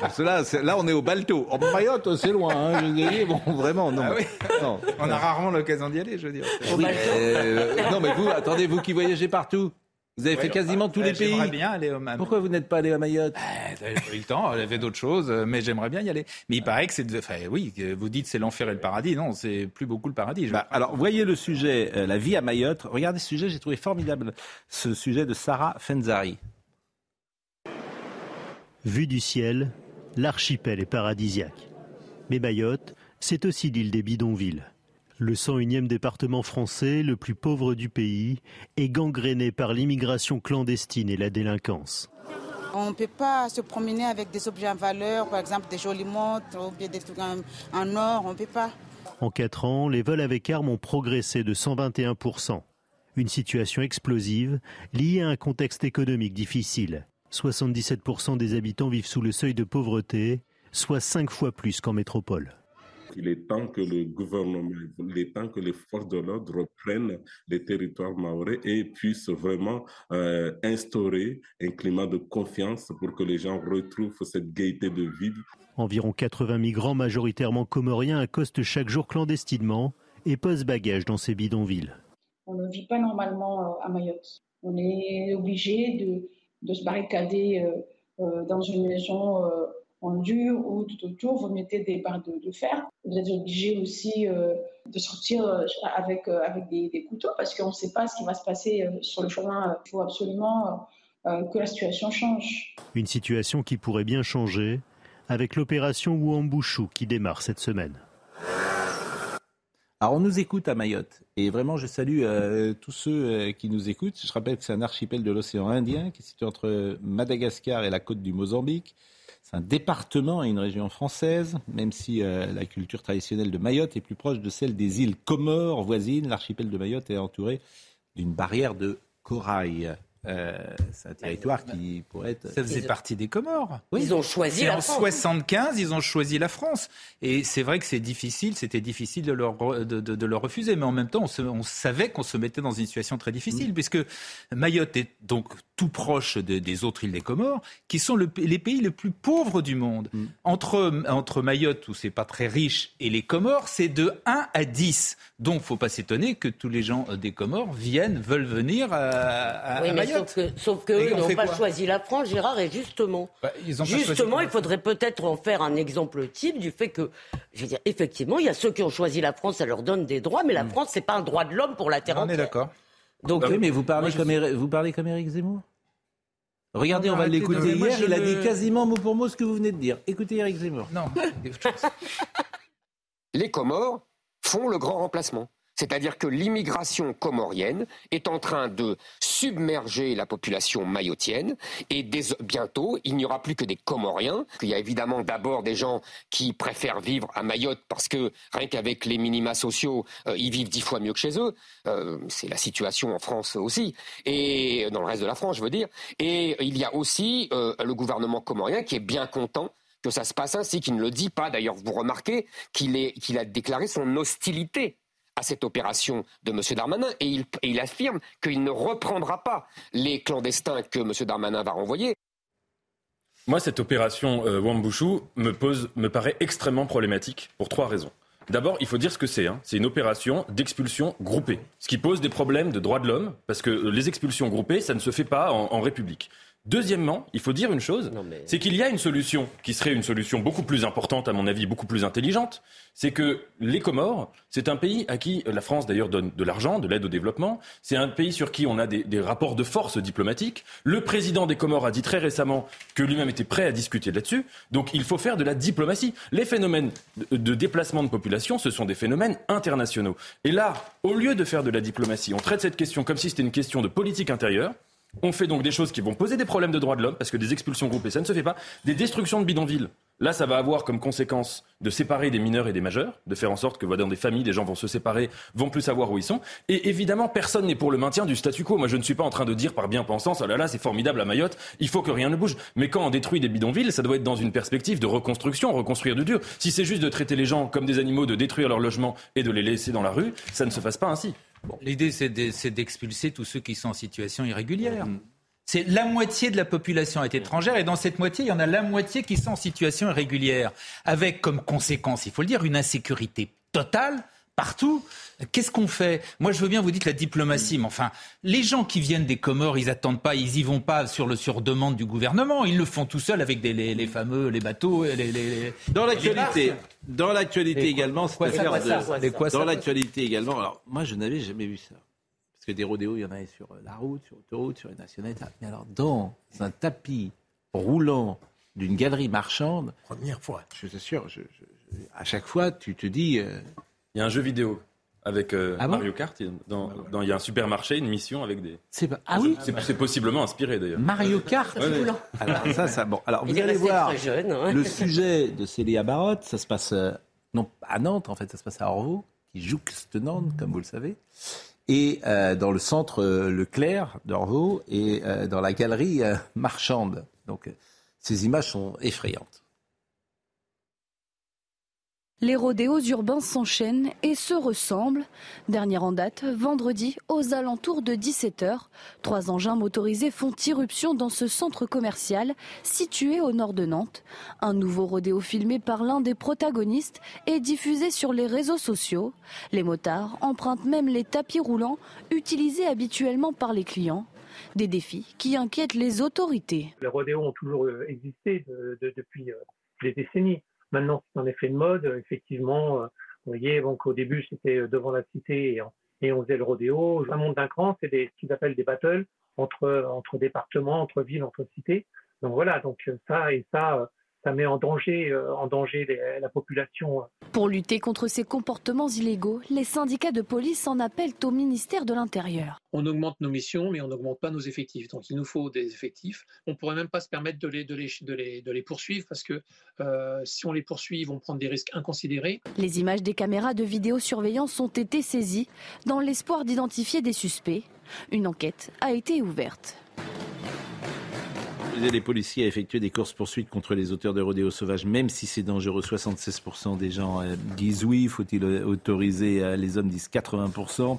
Parce que là, là, on est au Balto. En Mayotte, c'est loin. Hein, je dire, bon, vraiment, non. Ah oui. non. On a rarement l'occasion d'y aller, je veux dire. Oui, euh, non, mais vous, attendez, vous qui voyagez partout, vous avez fait Ouais, quasiment bah, tous les pays. J'aimerais bien aller au Mayotte. Pourquoi vous n'êtes pas allé à Mayotte J'avais pas eu le temps, j'avais d'autres choses, euh, mais j'aimerais bien y aller. Mais il paraît que c'est, de- enfin oui, que vous dites c'est l'enfer et le paradis, non, c'est plus beaucoup le paradis. je Bah, Alors, voyez le sujet, euh, la vie à Mayotte. Regardez ce sujet, j'ai trouvé formidable ce sujet de Sarah Fenzari. Vue du ciel, l'archipel est paradisiaque. Mais Mayotte, c'est aussi l'île des bidonvilles. Le 101e département français, le plus pauvre du pays, est gangréné par l'immigration clandestine et la délinquance. On ne peut pas se promener avec des objets en valeur, par exemple des jolies montres ou bien des trucs en, en or, on ne peut pas. En quatre ans, les vols avec armes ont progressé de 121%. Une situation explosive liée à un contexte économique difficile. 77% des habitants vivent sous le seuil de pauvreté, soit cinq fois plus qu'en métropole. Il est temps que le gouvernement, il est temps que les forces de l'ordre reprennent les territoires maorais et puissent vraiment euh, instaurer un climat de confiance pour que les gens retrouvent cette gaieté de vivre. Environ 80 migrants majoritairement comoriens accostent chaque jour clandestinement et posent bagages dans ces bidonvilles. On ne vit pas normalement euh, à Mayotte. On est obligé de, de, se barricader euh, dans une maison en dur ou tout autour, vous mettez des barres de, fer. Vous êtes obligé aussi de sortir avec, avec des, des couteaux parce qu'on ne sait pas ce qui va se passer sur le chemin. Il faut absolument que la situation change. Une situation qui pourrait bien changer avec l'opération Ouambouchou qui démarre cette semaine. Alors on nous écoute à Mayotte et vraiment je salue euh, tous ceux euh, qui nous écoutent. Je rappelle que c'est un archipel de l'océan Indien qui est situé entre Madagascar et la côte du Mozambique. C'est un département et une région française, même si euh, la culture traditionnelle de Mayotte est plus proche de celle des îles Comores voisines. L'archipel de Mayotte est entouré d'une barrière de corail. Euh, c'est un territoire qui pourrait être. Ça faisait partie des Comores. Oui. Ils ont choisi la en France. En 75, ils ont choisi la France. Et c'est vrai que c'est difficile, c'était difficile de leur, de, de, de leur, refuser. Mais en même temps, on, se, on savait qu'on se mettait dans une situation très difficile, mm. puisque Mayotte est donc tout proche de, des autres îles des Comores, qui sont le, les pays les plus pauvres du monde. Mm. Entre, entre Mayotte, où c'est pas très riche, et les Comores, c'est de 1 à 10. Donc, faut pas s'étonner que tous les gens des Comores viennent, veulent venir à, à, oui, à Mayotte. Sauf que, sauf que eux n'ont pas choisi la France, Gérard, et justement, bah, justement, il faudrait peut-être en faire un exemple type du fait que, je veux dire, effectivement, il y a ceux qui ont choisi la France, ça leur donne des droits, mais la France, c'est pas un droit de l'homme pour la terre On entière. est d'accord. Donc, oui, mais vous parlez, comme, suis... vous parlez comme Éric Zemmour? Regardez, on va l'écouter hier. Il a dit quasiment mot pour mot ce que vous venez de dire. Écoutez Eric Zemmour. Non. *laughs* Les Comores font le grand remplacement. C'est-à-dire que l'immigration comorienne est en train de submerger la population mayotienne et bientôt, il n'y aura plus que des Comoriens. Il y a évidemment d'abord des gens qui préfèrent vivre à Mayotte parce que rien qu'avec les minima sociaux, euh, ils vivent dix fois mieux que chez eux. Euh, c'est la situation en France aussi et dans le reste de la France, je veux dire. Et il y a aussi euh, le gouvernement comorien qui est bien content que ça se passe ainsi, qui ne le dit pas. D'ailleurs, vous remarquez qu'il qu'il a déclaré son hostilité à cette opération de M. Darmanin et il, affirme qu'il ne reprendra pas les clandestins que M. Darmanin va renvoyer. Moi, cette opération euh, Wambushu me, pose, me paraît extrêmement problématique pour trois raisons. D'abord, il faut dire ce que c'est. Hein. C'est une opération d'expulsion groupée, ce qui pose des problèmes de droits de l'homme, parce que les expulsions groupées, ça ne se fait pas en République. Deuxièmement, il faut dire une chose, mais... c'est qu'il y a une solution qui serait une solution beaucoup plus importante, à mon avis, beaucoup plus intelligente. C'est que les Comores, c'est un pays à qui la France d'ailleurs donne de l'argent, de l'aide au développement. C'est un pays sur qui on a des, des, rapports de force diplomatiques. Le président des Comores a dit très récemment que lui-même était prêt à discuter là-dessus. Donc il faut faire de la diplomatie. Les phénomènes de, de déplacement de population, ce sont des phénomènes internationaux. Et là, au lieu de faire de la diplomatie, on traite cette question comme si c'était une question de politique intérieure. On fait donc des choses qui vont poser des problèmes de droits de l'homme, parce que des expulsions groupées, ça ne se fait pas. Des destructions de bidonvilles. Là, ça va avoir comme conséquence de séparer des mineurs et des majeurs, de faire en sorte que dans des familles, les gens vont se séparer, vont plus savoir où ils sont. Et évidemment, personne n'est pour le maintien du statu quo. Moi, je ne suis pas en train de dire par bien-pensance, oh là là, c'est formidable à Mayotte, il faut que rien ne bouge. Mais quand on détruit des bidonvilles, ça doit être dans une perspective de reconstruction, reconstruire de dur. Si c'est juste de traiter les gens comme des animaux, de détruire leur logement et de les laisser dans la rue, ça ne se fasse pas ainsi. Bon. L'idée, c'est d'expulser tous ceux qui sont en situation irrégulière. Mmh. C'est la moitié de la population est étrangère et dans cette moitié, il y en a la moitié qui sont en situation irrégulière, avec comme conséquence, il faut le dire, une insécurité totale partout. Qu'est-ce qu'on fait? Moi, je veux bien vous dites la diplomatie, mais enfin, les gens qui viennent des Comores, ils attendent pas, ils y vont pas sur le sur demande du gouvernement. Ils le font tout seuls avec des, les, les fameux les bateaux, les, les dans l'actualité. Dans l'actualité également, c'est de, dans l'actualité également. Alors, moi, je n'avais jamais vu ça. Parce que des rodéos, il y en avait sur la route, sur l'autoroute, sur les nationales. Mais alors, dans un tapis roulant d'une galerie marchande. Première fois. Je suis sûr, je, je, à chaque fois, tu te dis. Euh... Il y a un jeu vidéo avec euh, ah bon Mario Kart. Dans, dans, il y a un supermarché, une mission avec des. C'est pas... Ah oui C'est possiblement inspiré d'ailleurs. Mario Kart ouais, ouais. Alors, ça, ça, bon. Alors, vous allez voir jeune, hein. le sujet de Célia Barotte. Ça se passe, euh, non, à Nantes, en fait, ça se passe à Orvaux, qui jouxte Nantes, comme vous le savez et euh, dans le centre euh, Leclerc d'Orvaux et euh, dans la galerie euh, marchande. Donc ces images sont effrayantes. Les rodéos urbains s'enchaînent et se ressemblent. Dernière en date, vendredi, aux alentours de 17h, trois engins motorisés font irruption dans ce centre commercial situé au nord de Nantes. Un nouveau rodéo filmé par l'un des protagonistes est diffusé sur les réseaux sociaux. Les motards empruntent même les tapis roulants utilisés habituellement par les clients. Des défis qui inquiètent les autorités. Les rodéos ont toujours existé depuis euh, des décennies. Maintenant, c'est un effet de mode. Effectivement, euh, vous voyez, donc au début, c'était euh, devant la cité et, on faisait le rodéo. Un monde d'un cran, c'est ce qu'ils appellent des battles entre, entre départements, entre villes, entre cités. Donc voilà, donc ça et ça, ça met en danger, euh, en danger la population. Pour lutter contre ces comportements illégaux, les syndicats de police en appellent au ministère de l'Intérieur. On augmente nos missions, mais on n'augmente pas nos effectifs. Donc il nous faut des effectifs. On ne pourrait même pas se permettre de les, de les, de les, de les poursuivre parce que euh, si on les poursuit, ils vont prendre des risques inconsidérés. Les images des caméras de vidéosurveillance ont été saisies dans l'espoir d'identifier des suspects. Une enquête a été ouverte les policiers à effectuer des courses-poursuites contre les auteurs de rodéos sauvages, même si c'est dangereux. 76% des gens euh, disent oui. Faut-il autoriser euh, Les hommes disent 80%.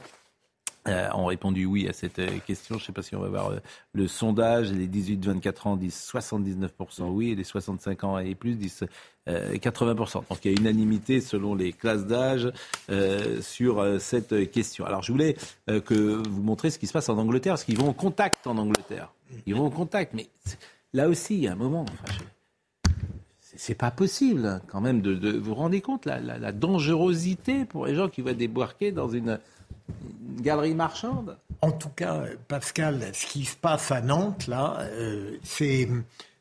Euh, ont répondu oui à cette question. Je ne sais pas si on va voir le sondage. Les 18-24 ans disent 79% oui et les 65 ans et plus disent 80%. Donc il y a unanimité selon les classes d'âge sur cette question. Alors je voulais que vous montrez ce qui se passe en Angleterre, parce qu'ils vont au contact en Angleterre. Ils vont au contact. Mais là aussi, il y a un moment. c'est pas possible, quand même, de, vous rendez compte la, la, dangerosité pour les gens qui vont débarquer dans une, galerie marchande? En tout cas, Pascal, ce qui se passe à Nantes, là, euh,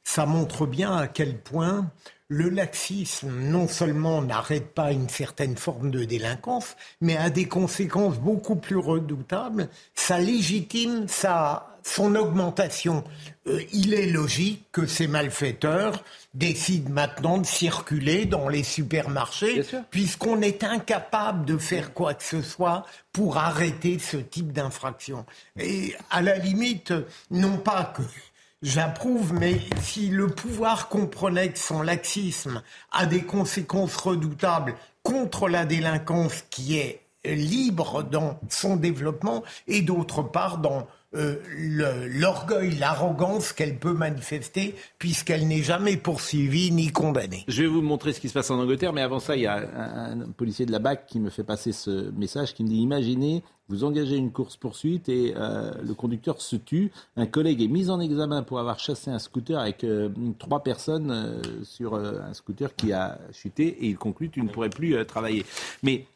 ça montre bien à quel point le laxisme, non seulement n'arrête pas une certaine forme de délinquance, mais a des conséquences beaucoup plus redoutables. Ça légitime sa, son augmentation. Euh, il est logique que ces malfaiteurs décident maintenant de circuler dans les supermarchés, puisqu'on est incapable de faire quoi que ce soit pour arrêter ce type d'infraction. Et à la limite, non pas que J'approuve, mais si le pouvoir comprenait que son laxisme a des conséquences redoutables contre la délinquance qui est libre dans son développement et d'autre part dans euh, l'orgueil, l'arrogance qu'elle peut manifester puisqu'elle n'est jamais poursuivie ni condamnée. Je vais vous montrer ce qui se passe en Angleterre, mais avant ça, il y a un, policier de la BAC qui me fait passer ce message qui me dit imaginez, vous engagez une course-poursuite et euh, le conducteur se tue. Un collègue est mis en examen pour avoir chassé un scooter avec euh, trois personnes sur un scooter qui a chuté et il conclut tu ne pourrais plus travailler. Mais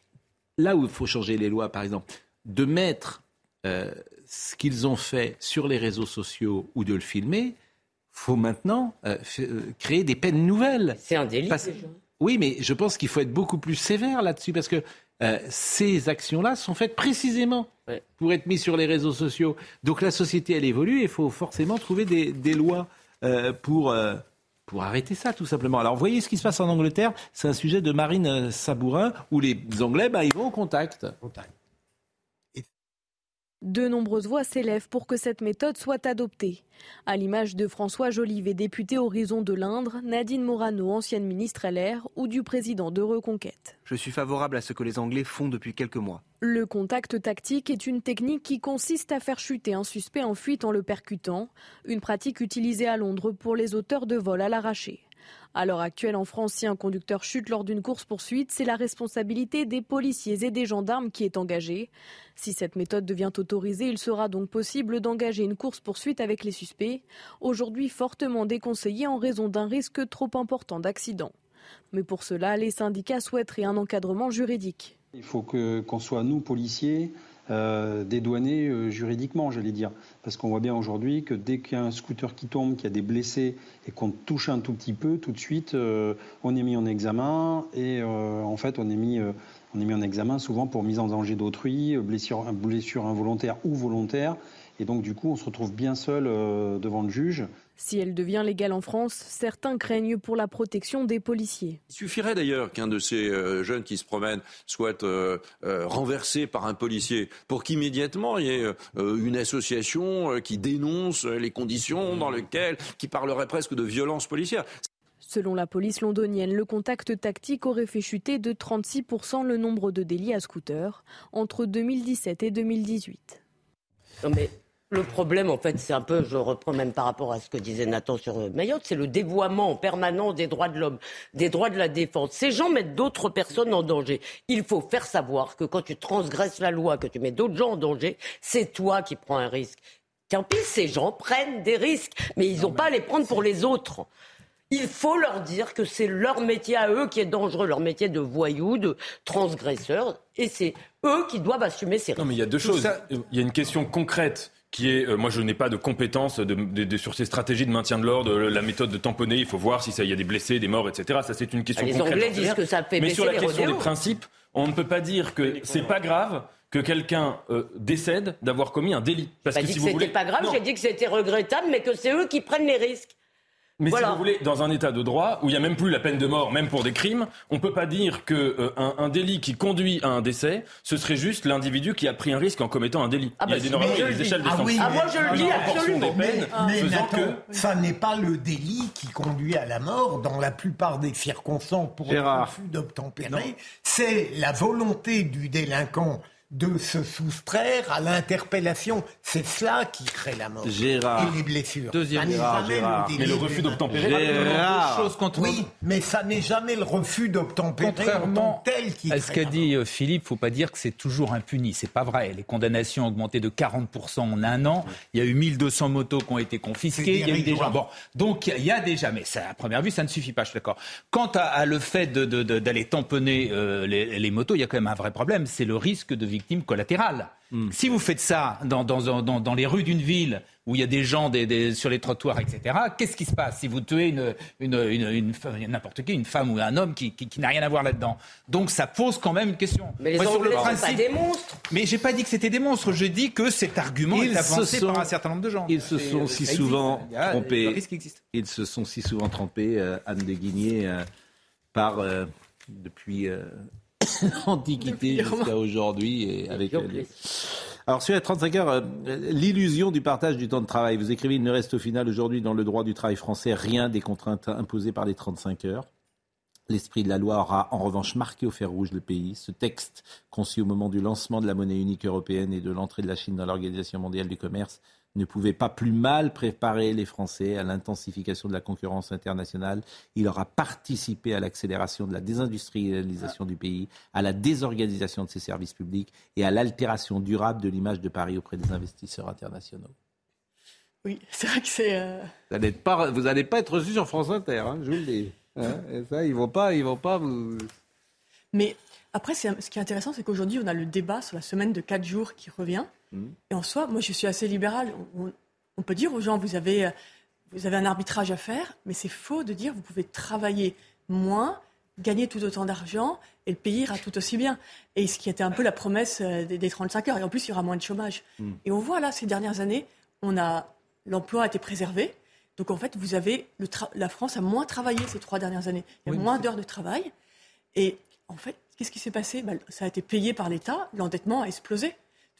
là où il faut changer les lois, par exemple, de mettre ce qu'ils ont fait sur les réseaux sociaux ou de le filmer, faut maintenant euh, euh, créer des peines nouvelles. C'est un délit. Oui, mais je pense qu'il faut être beaucoup plus sévère là-dessus parce que euh, ces actions-là sont faites précisément pour être mises sur les réseaux sociaux. Donc la société, elle évolue et il faut forcément trouver des, lois pour, pour arrêter ça, tout simplement. Alors, vous voyez ce qui se passe en Angleterre? C'est un sujet de Marine Sabourin où les Anglais, bah, ils vont au contact. contact. De nombreuses voix s'élèvent pour que cette méthode soit adoptée. À l'image de François Jolivet, député Horizon de l'Indre, Nadine Morano, ancienne ministre LR, ou du président de Reconquête. Je suis favorable à ce que les Anglais font depuis quelques mois. Le contact tactique est une technique qui consiste à faire chuter un suspect en fuite en le percutant, une pratique utilisée à Londres pour les auteurs de vols à l'arraché. À l'heure actuelle, en France, si un conducteur chute lors d'une course-poursuite, c'est la responsabilité des policiers et des gendarmes qui est engagée. Si cette méthode devient autorisée, il sera donc possible d'engager une course-poursuite avec les suspects, aujourd'hui fortement déconseillée en raison d'un risque trop important d'accident. Mais pour cela, les syndicats souhaiteraient un encadrement juridique. Il faut qu'on soit, nous, policiers, euh, dédouanés euh, juridiquement, j'allais dire. Parce qu'on voit bien aujourd'hui que dès qu'il y a un scooter qui tombe, qu'il y a des blessés et qu'on touche un tout petit peu, tout de suite, euh, on est mis en examen et en fait, on est mis, on est mis en examen souvent pour mise en danger d'autrui, blessure, blessure involontaire ou volontaire. Et donc, du coup, on se retrouve bien seul devant le juge. Si elle devient légale en France, certains craignent pour la protection des policiers. Il suffirait d'ailleurs qu'un de ces euh, jeunes qui se promènent soit euh, euh, renversé par un policier pour qu'immédiatement il y ait une association qui dénonce les conditions dans lesquelles, qui parlerait presque de violence policière. Selon la police londonienne, le contact tactique aurait fait chuter de 36% le nombre de délits à scooter entre 2017 et 2018. Non mais le problème, en fait, c'est un peu, je reprends même par rapport à ce que disait Nathan sur Mayotte, c'est le dévoiement permanent des droits de l'homme, des droits de la défense. Ces gens mettent d'autres personnes en danger. Il faut faire savoir que quand tu transgresses la loi, que tu mets d'autres gens en danger, c'est toi qui prends un risque. Tant pis, ces gens prennent des risques, mais ils n'ont pas à les prendre pour les autres. Il faut leur dire que c'est leur métier à eux qui est dangereux, leur métier de voyous, de transgresseurs, et c'est eux qui doivent assumer ces risques. Non, mais il y a deux choses. Il y a une question concrète qui est, euh, moi je n'ai pas de compétences de, de, de, sur ces stratégies de maintien de l'ordre, la méthode de tamponner, il faut voir s'il y a des blessés, des morts, etc. Ça c'est une question ah, les concrète. Anglais disent que ça fait Mais sur la les question rodéos. des principes, on ne peut pas dire que c'est pas grave que quelqu'un euh, décède d'avoir commis un délit. Parce que pas dit si que vous c'était voulez, pas grave, j'ai dit que c'était regrettable, mais que c'est eux qui prennent les risques. Mais Voilà. si vous voulez, dans un état de droit où il n'y a même plus la peine de mort, même pour des crimes, on ne peut pas dire que euh, un, délit qui conduit à un décès, ce serait juste l'individu qui a pris un risque en commettant un délit. Ah bah il y a des, si, normalement, mais il y a je des le échelles Ah oui, sanctions. ah, moi, je le dis absolument. des peines Mais faisant Nathan, que ça n'est pas le délit qui conduit à la mort dans la plupart des circonstances pour Gérard. le refus d'obtempérer. C'est la volonté du délinquant de se soustraire à l'interpellation. C'est cela qui crée la mort Gérard. et les blessures. Deuxième Gérard, délit Mais le refus d'obtempérer. Chose contre Oui, mais ça n'est jamais le refus d'obtempérer Contrairement tel qui à ce qu'a dit euh, Philippe, faut pas dire que c'est toujours impuni. C'est pas vrai. Les condamnations ont augmenté de 40% en un an. Il y a eu 1200 motos qui ont été confisquées. Il y a eu des gens. Bon, donc il y a déjà, mais ça, à première vue, ça ne suffit pas. Je suis d'accord. Quant à, à le fait de- de- de- d'aller tamponner euh, les, les motos, il y a quand même un vrai problème. C'est le risque de victimes collatérales. Si vous faites ça dans, dans, dans, dans les rues d'une ville où il y a des gens des, des- sur les trottoirs, etc., qu'est-ce qui se passe si vous tuez une, une, une, n'importe qui, une femme ou un homme qui, qui, qui n'a rien à voir là-dedans? Donc ça pose quand même une question. Mais les Moi, sur le sont pas principe- des monstres. Mais j'ai pas dit que c'était des monstres. Je dis que cet argument Ils est avancé sont- par un certain nombre de gens. Ils se sont ça si souvent trompés. Ils se sont si souvent trompés, euh, Anne de Guigné, euh, par euh, depuis euh, *coughs* l'Antiquité jusqu'à aujourd'hui et avec. Les-. Alors sur les 35 heures, euh, l'illusion du partage du temps de travail. Vous écrivez, il ne reste au final aujourd'hui dans le droit du travail français rien des contraintes imposées par les 35 heures. L'esprit de la loi aura en revanche marqué au fer rouge le pays. Ce texte, conçu au moment du lancement de la monnaie unique européenne et de l'entrée de la Chine dans l'Organisation mondiale du commerce, ne pouvait pas plus mal préparer les Français à l'intensification de la concurrence internationale. Il aura participé à l'accélération de la désindustrialisation du pays, à la désorganisation de ses services publics et à l'altération durable de l'image de Paris auprès des investisseurs internationaux. Oui, c'est vrai que c'est. euh, Vous n'allez pas, être reçu sur France Inter, hein, je vous le dis. Hein, et ça, ils vont pas, ils vont pas vous. Mais après, ce qui est intéressant, c'est qu'aujourd'hui, on a le débat sur la semaine de 4 jours qui revient. Mhm. Et en soi, moi, je suis assez libéral. On, on peut dire aux gens, vous avez, euh, vous avez un arbitrage à faire, mais c'est faux de dire vous pouvez travailler moins, gagner tout autant d'argent et le pays ira tout aussi bien. Et ce qui était un peu la promesse euh, des, des 35 heures. Et en plus, il y aura moins de chômage. Mhm. Et on voit là, ces dernières années, on a l'emploi a été préservé. Donc en fait, vous avez le la France a moins travaillé ces trois dernières années. Il y a Oui, moins d'heures de travail. Et en fait, qu'est-ce qui s'est passé? Ben, Ça a été payé par l'État. L'endettement a explosé,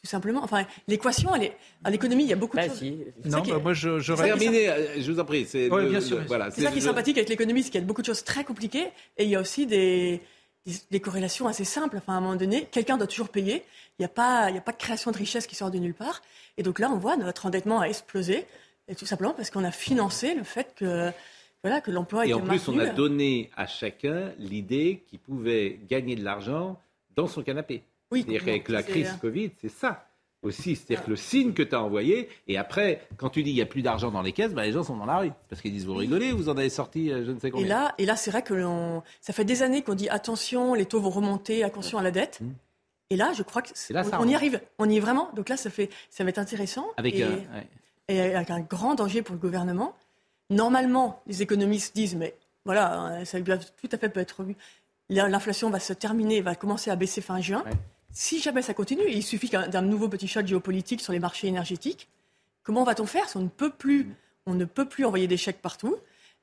tout simplement. Enfin, l'équation, elle est. À l'économie, il y a beaucoup de Bah choses. si. Non, bah, est- moi je, j'aurais- Terminé, euh, je vous en prie. C'est Ouais, voilà, C'est ça qui est sympathique avec l'économie, c'est qu'il y a beaucoup de choses très compliquées et il y a aussi des, des, des corrélations assez simples. Enfin, à un moment donné, quelqu'un doit toujours payer. Il n'y a, pas- il n'y a pas de création de richesse qui sort de nulle part. Et donc là, on voit notre endettement a explosé, et tout simplement parce qu'on a financé le fait que, voilà, que l'emploi Et en plus, on a donné à chacun l'idée qu'il pouvait gagner de l'argent dans son canapé. Oui, C'est-à-dire qu'avec la crise Covid, c'est ça aussi. C'est-à-dire que le signe que tu as envoyé, et après, quand tu dis il n'y a plus d'argent dans les caisses, bah, les gens sont dans la rue. Parce qu'ils disent, vous rigolez, vous en avez sorti euh, je ne sais combien. Et là, et là c'est vrai que l'on- ça fait des années qu'on dit attention, les taux vont remonter, attention à la dette. Mmh. Et là, je crois que c'est- là, ça on, on y arrive, on y est vraiment. Donc là, ça fait, ça va être intéressant. Avec et, un- ouais. et avec un grand danger pour le gouvernement. Normalement, les économistes disent, mais voilà, hein, ça doit tout à fait peut être L'inflation va se terminer, va commencer à baisser fin juin. Si jamais ça continue, il suffit d'un nouveau petit choc géopolitique sur les marchés énergétiques. Comment va-t-on faire si on ne peut plus, on ne peut plus envoyer des chèques partout?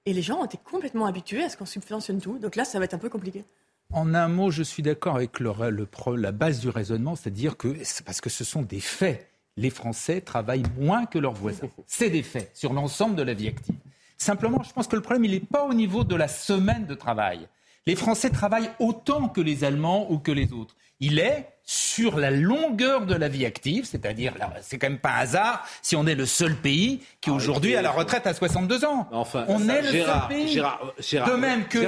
Et les gens ont été complètement habitués à ce qu'on subventionne tout. Donc là, ça va être un peu compliqué. En un mot, je suis d'accord avec la base du raisonnement, c'est-à-dire que parce que ce sont des faits. Les Français travaillent moins que leurs voisins. C'est des faits sur l'ensemble de la vie active. Simplement, je pense que le problème, il n'est pas au niveau de la semaine de travail. Les Français travaillent autant que les Allemands ou que les autres. Il est sur la longueur de la vie active, c'est-à-dire, c'est quand même pas un hasard si on est le seul pays qui Ah, aujourd'hui a la retraite à 62 ans. Enfin, on ça, est le Gérard, seul pays. Gérard, Gérard, de même que.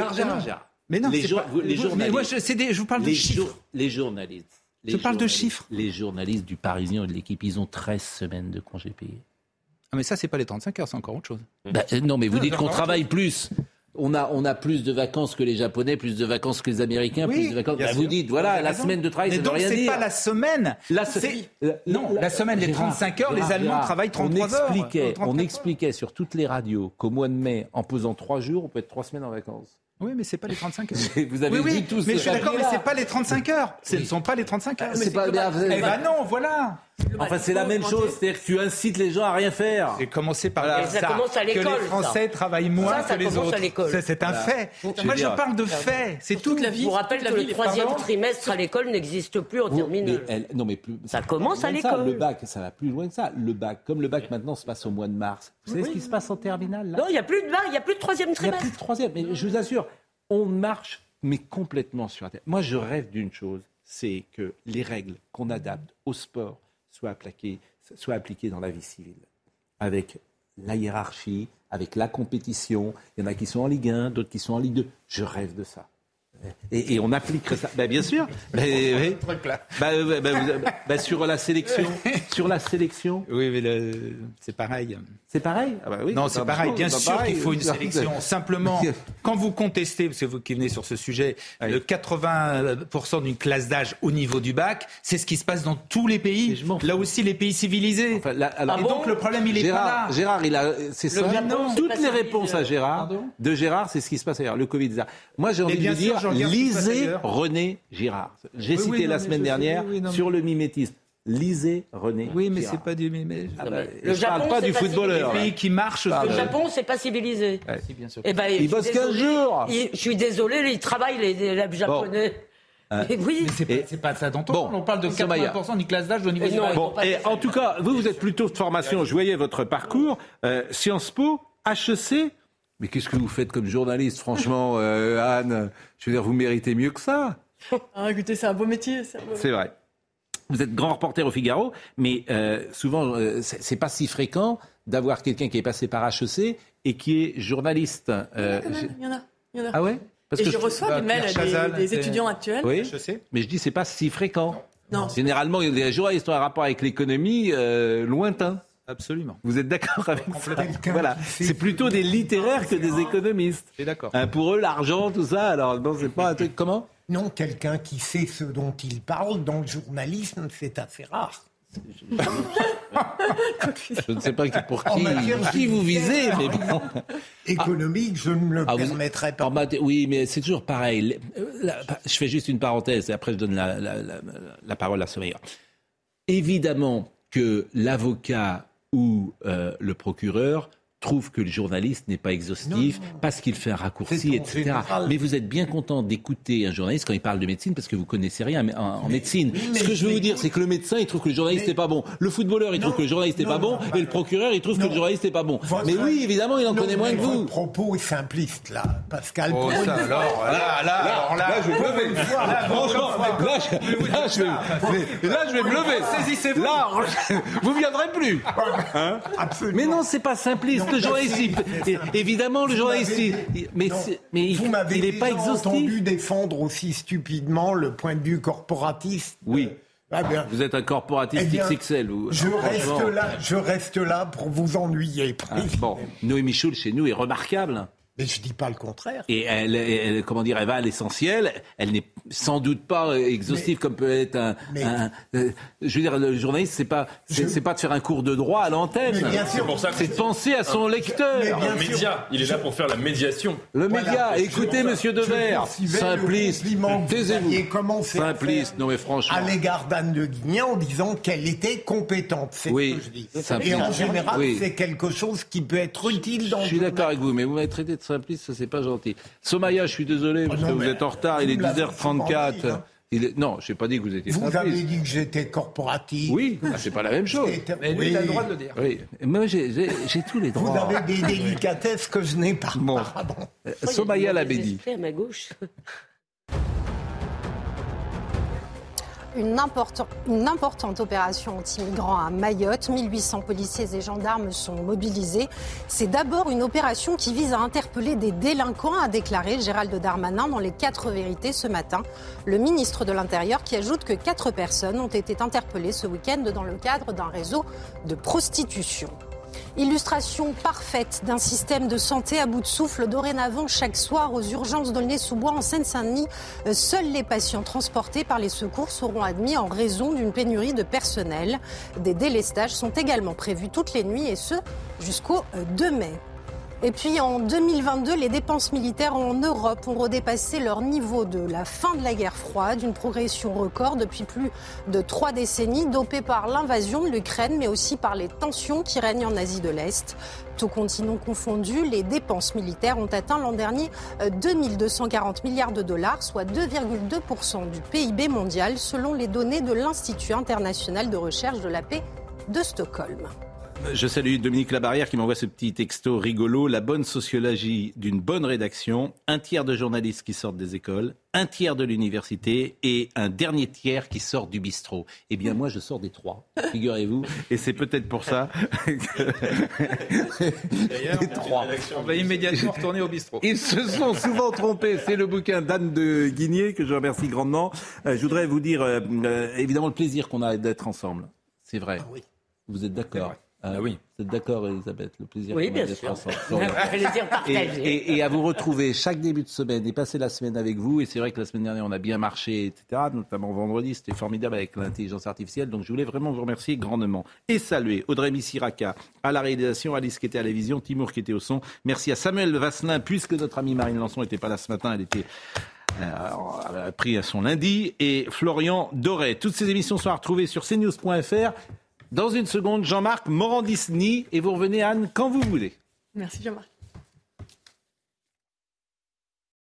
Mais non, les, c'est jour- pas- vous- les vous- journalistes. mais moi, je, des- je vous parle de les chiffres. jour- les journalistes. les Je parle de chiffres. Les journalistes du Parisien et de l'équipe, ils ont 13 semaines de congés payés. Ah, mais ça, c'est pas les 35 heures, c'est encore autre chose. Bah, euh, non, mais vous Non, dites qu'on travaille plus. On a, on a plus de vacances que les Japonais, plus de vacances que les Américains, plus de vacances. Bah, vous dites, voilà, la raison. semaine de travail, Mais ça ne veut rien c'est dire. pas la semaine. La C'est- la- non, la semaine, les Gérard, 35 heures, les Allemands Gérard, travaillent 33 on heures. expliquait, euh, 34 On heures. expliquait sur toutes les radios qu'au mois de mai, en pesant trois jours, on peut être trois semaines en vacances. Oui, mais c'est pas les 35 heures. *laughs* Vous avez oui, oui, vu tous mais je suis d'accord, mais c'est pas les 35 heures. Ce ne sont pas les 35 heures. C'est pas- Eh ben non, voilà. Enfin, c'est la même chose, c'est-à-dire que tu incites les gens à rien faire. J'ai commencé par dire Et ça commence à que l'école, les Français ça. travaillent moins Ça, ça que les commence à autres. l'école. Ça, C'est un Voilà. fait. Moi, je parle de faits. C'est tout. Je vous rappelle que le troisième trimestre à l'école n'existe plus en terminale. non, mais plus, Ça commence à ça. l'école. Le bac, ça va plus loin que ça. Le bac, comme le bac maintenant se passe au mois de mars. Vous savez Oui. ce qui se passe en terminale là? Non, il n'y a plus de bac, il n'y a plus de troisième Il n'y a trimestre. plus de troisième. Mais je vous assure, on marche, mais complètement sur la tête. Moi, je rêve d'une chose, c'est que les règles qu'on adapte au sport soient appliquées dans la vie civile, avec la hiérarchie, avec la compétition. Il y en a qui sont en Ligue 1, d'autres qui sont en Ligue 2. Je rêve de ça. Et, et on appliquerait ça. Ben, bien sûr. *laughs* Mais, oui. Bah, euh, sur la sélection, *laughs* sur la sélection. Oui, mais le- c'est pareil. C'est pareil? Ah oui, Non, c'est pas pareil. Bien sûr pareil. qu'il faut une sélection. *laughs* Simplement, quand vous contestez, parce que vous qui venez sur ce sujet, le 80% d'une classe d'âge au niveau du bac, c'est ce qui se passe dans tous les pays. Là aussi, les pays civilisés. alors- Et donc, le problème, il est Gérard, pas là. Gérard, il a, c'est Le ça? Toutes les réponses à Gérard, de Gérard, c'est ce qui se passe ailleurs. Le Covid, etc. Moi, j'ai envie de dire, lisez. René Girard. J'ai Oui, cité oui, non, la semaine dernière oui, non, sur le mimétisme. Lisez René. Oui, mais Girard. c'est pas du. Mais- Ah bah, Le je parle Japon, pas du pas footballeur. Les là. pays qui marchent. Ah, Le Japon, c'est pas civilisé. Si, bien sûr. Eh ben, Il je suis bosse 15 désolée. jours. Il- Je suis désolé, ils travaillent les élèves japonais. Euh, Mais oui. Mais c'est pas, pas ça dont on Bon, parle. On parle de Somaya. 80% d'une classe d'âge au niveau Et du non, Bon, et en tout cas, vous, vous êtes plutôt de formation. Je voyais votre parcours. Euh, Sciences Po, HEC. Mais qu'est-ce que vous faites comme journaliste, franchement, euh, Anne? Je veux dire, vous méritez mieux que ça. *laughs* Ah, écoutez, c'est un beau métier. c'est vrai. Vous êtes grand reporter au Figaro, mais euh, souvent, euh, c'est pas si fréquent d'avoir quelqu'un qui est passé par HEC et qui est journaliste. Euh, Quand même, j'ai- Il y en a. Il y en a. ah ouais? Parce Et que je reçois Bah, des mails des, des étudiants actuels. Oui, HEC mais je dis c'est pas si fréquent. Non. Généralement, les journalistes ont un rapport avec l'économie euh, lointain. Absolument. Vous êtes d'accord avec ça *laughs* Voilà, c'est plutôt des littéraires que des économistes. Je suis d'accord. Hein, pour eux, l'argent, tout ça, alors non, c'est pas un truc comment? Non, quelqu'un qui sait ce dont il parle dans le journalisme, c'est assez rare. Je ne sais pas qui- pour qui, matière qui vous visez, mais bon. Économique, je ne me le Ah, permettrai pas. Oui, mais c'est toujours pareil. Euh, la- je fais juste une parenthèse et après je donne la, la- la- la parole à Sommeil. Évidemment que l'avocat ou euh, le procureur trouve que le journaliste n'est pas exhaustif parce qu'il fait un raccourci, etc. Mais vous êtes bien content d'écouter un journaliste quand il parle de médecine parce que vous connaissez rien en, en médecine. mais Ce que je veux vous dire, c'est que le médecin, il trouve que le journaliste n'est pas bon. Le footballeur, il trouve que le journaliste n'est pas bon. non, Et le procureur, il trouve que le journaliste n'est pas bon. Votre- Mais oui, évidemment, il en Non, connaît moins que vous. Votre propos est simpliste, là, Pascal. Oh, ça, alors, là, là, alors là, je vais me lever. Franchement, là, je, là, je vais, mais là, je vais me lever. Saisissez-vous. Là, *laughs* vous viendrez plus. Hein Absolument. mais non, c'est pas simpliste. Le journaliste, il- *laughs* évidemment, le journaliste, il- mais, Non. mais il, Vous m'avez il est pas exhaustif. entendu défendre aussi stupidement le point de vue corporatiste. Oui. Ah bien, Vous êtes un corporatiste Eh bien, XXL. Vous, je reste là, je reste là pour vous ennuyer. Ah, bon, Noémie Schulz chez nous est remarquable. Mais je dis pas le contraire. Et elle, elle- comment dire, elle va à l'essentiel. Elle n'est sans doute pas exhaustive comme peut être un. Mais- un- euh, je veux dire, le journaliste, c'est pas, c'est Je- c'est pas de faire un cours de droit à l'antenne. Mais bien sûr. C'est pour ça que C'est de penser à son lecteur. Mais bien Le sûr. média, il est là pour faire la médiation. Le Voilà. média, écoutez, Monsieur Devers, simpliste, taisez-vous. Simpliste, non mais franchement. à l'égard d'Anne de Guignan en disant qu'elle était compétente. C'est Oui, ce que je dis. simpliste. Et en général, Oui. c'est quelque chose qui peut être utile dans Je suis d'accord avec vous, mais vous m'avez traité de simpliste, ça c'est pas gentil. Somaya, je suis désolé, parce Oh non, que vous êtes en retard, il est vous me l'avez 10h34. souvent dit, hein. Non, je n'ai pas dit que vous étiez Vous avez dit que j'étais corporatif. Oui, ah, c'est pas la même chose. Mais lui, il a le droit de le dire. Oui, moi j'ai tous les droits. Vous avez des délicatesses que je n'ai pas. Bon. Euh, Somaya l'avait dit. à ma gauche. Une, importante opération anti-migrants à Mayotte. 1800 policiers et gendarmes sont mobilisés. C'est d'abord une opération qui vise à interpeller des délinquants, a déclaré Gérald Darmanin dans les quatre vérités ce matin. Le ministre de l'Intérieur qui ajoute que quatre personnes ont été interpellées ce week-end dans le cadre d'un réseau de prostitution. Illustration parfaite d'un système de santé à bout de souffle. Dorénavant, chaque soir, aux urgences d'Aulnay-sous-Bois, en Seine-Saint-Denis, euh, seuls les patients transportés par les secours seront admis en raison d'une pénurie de personnel. Des délestages sont également prévus toutes les nuits et ce, jusqu'au 2 euh, mai. Et puis en 2022, les dépenses militaires en Europe ont redépassé leur niveau de la fin de la guerre froide, une progression record depuis plus de trois décennies, dopée par l'invasion de l'Ukraine, mais aussi par les tensions qui règnent en Asie de l'Est. Tout continent confondu, les dépenses militaires ont atteint l'an dernier 2240 euh, milliards de dollars, soit 2,2% du PIB mondial, selon les données de l'Institut international de recherche de la paix de Stockholm. Je salue Dominique Labarrière qui m'envoie ce petit texto rigolo. La bonne sociologie d'une bonne rédaction, un tiers de journalistes qui sortent des écoles, un tiers de l'université et un dernier tiers qui sort du bistrot. Eh bien, moi, je sors des trois, figurez-vous. Et c'est peut-être pour ça que... les trois. On va immédiatement retourner au bistrot. Ils se sont souvent trompés. C'est le bouquin d'Anne de Guigné que je remercie grandement. Euh, je voudrais vous dire, euh, euh, évidemment, le plaisir qu'on a d'être ensemble. C'est vrai. Ah vous êtes d'accord ah oui. Vous êtes d'accord, Elisabeth Le plaisir oui, bien sûr. *laughs* plaisir partagé. Et, et, à vous retrouver chaque début de semaine et passer la semaine avec vous. Et c'est vrai que la semaine dernière, on a bien marché, etc. Notamment vendredi, c'était formidable avec l'intelligence artificielle. Donc je voulais vraiment vous remercier grandement. Et saluer Audrey Missiraka à la réalisation, Alice qui était à la vision, Timour qui était au son. Merci à Samuel Vasselin, puisque notre amie Marine Lançon n'était pas là ce matin, elle était euh, elle a pris à son lundi, et Florian Doré. Toutes ces émissions sont à retrouver sur cnews.fr. Dans une seconde, Jean-Marc Morandisny et vous revenez, Anne, quand vous voulez. Merci Jean-Marc.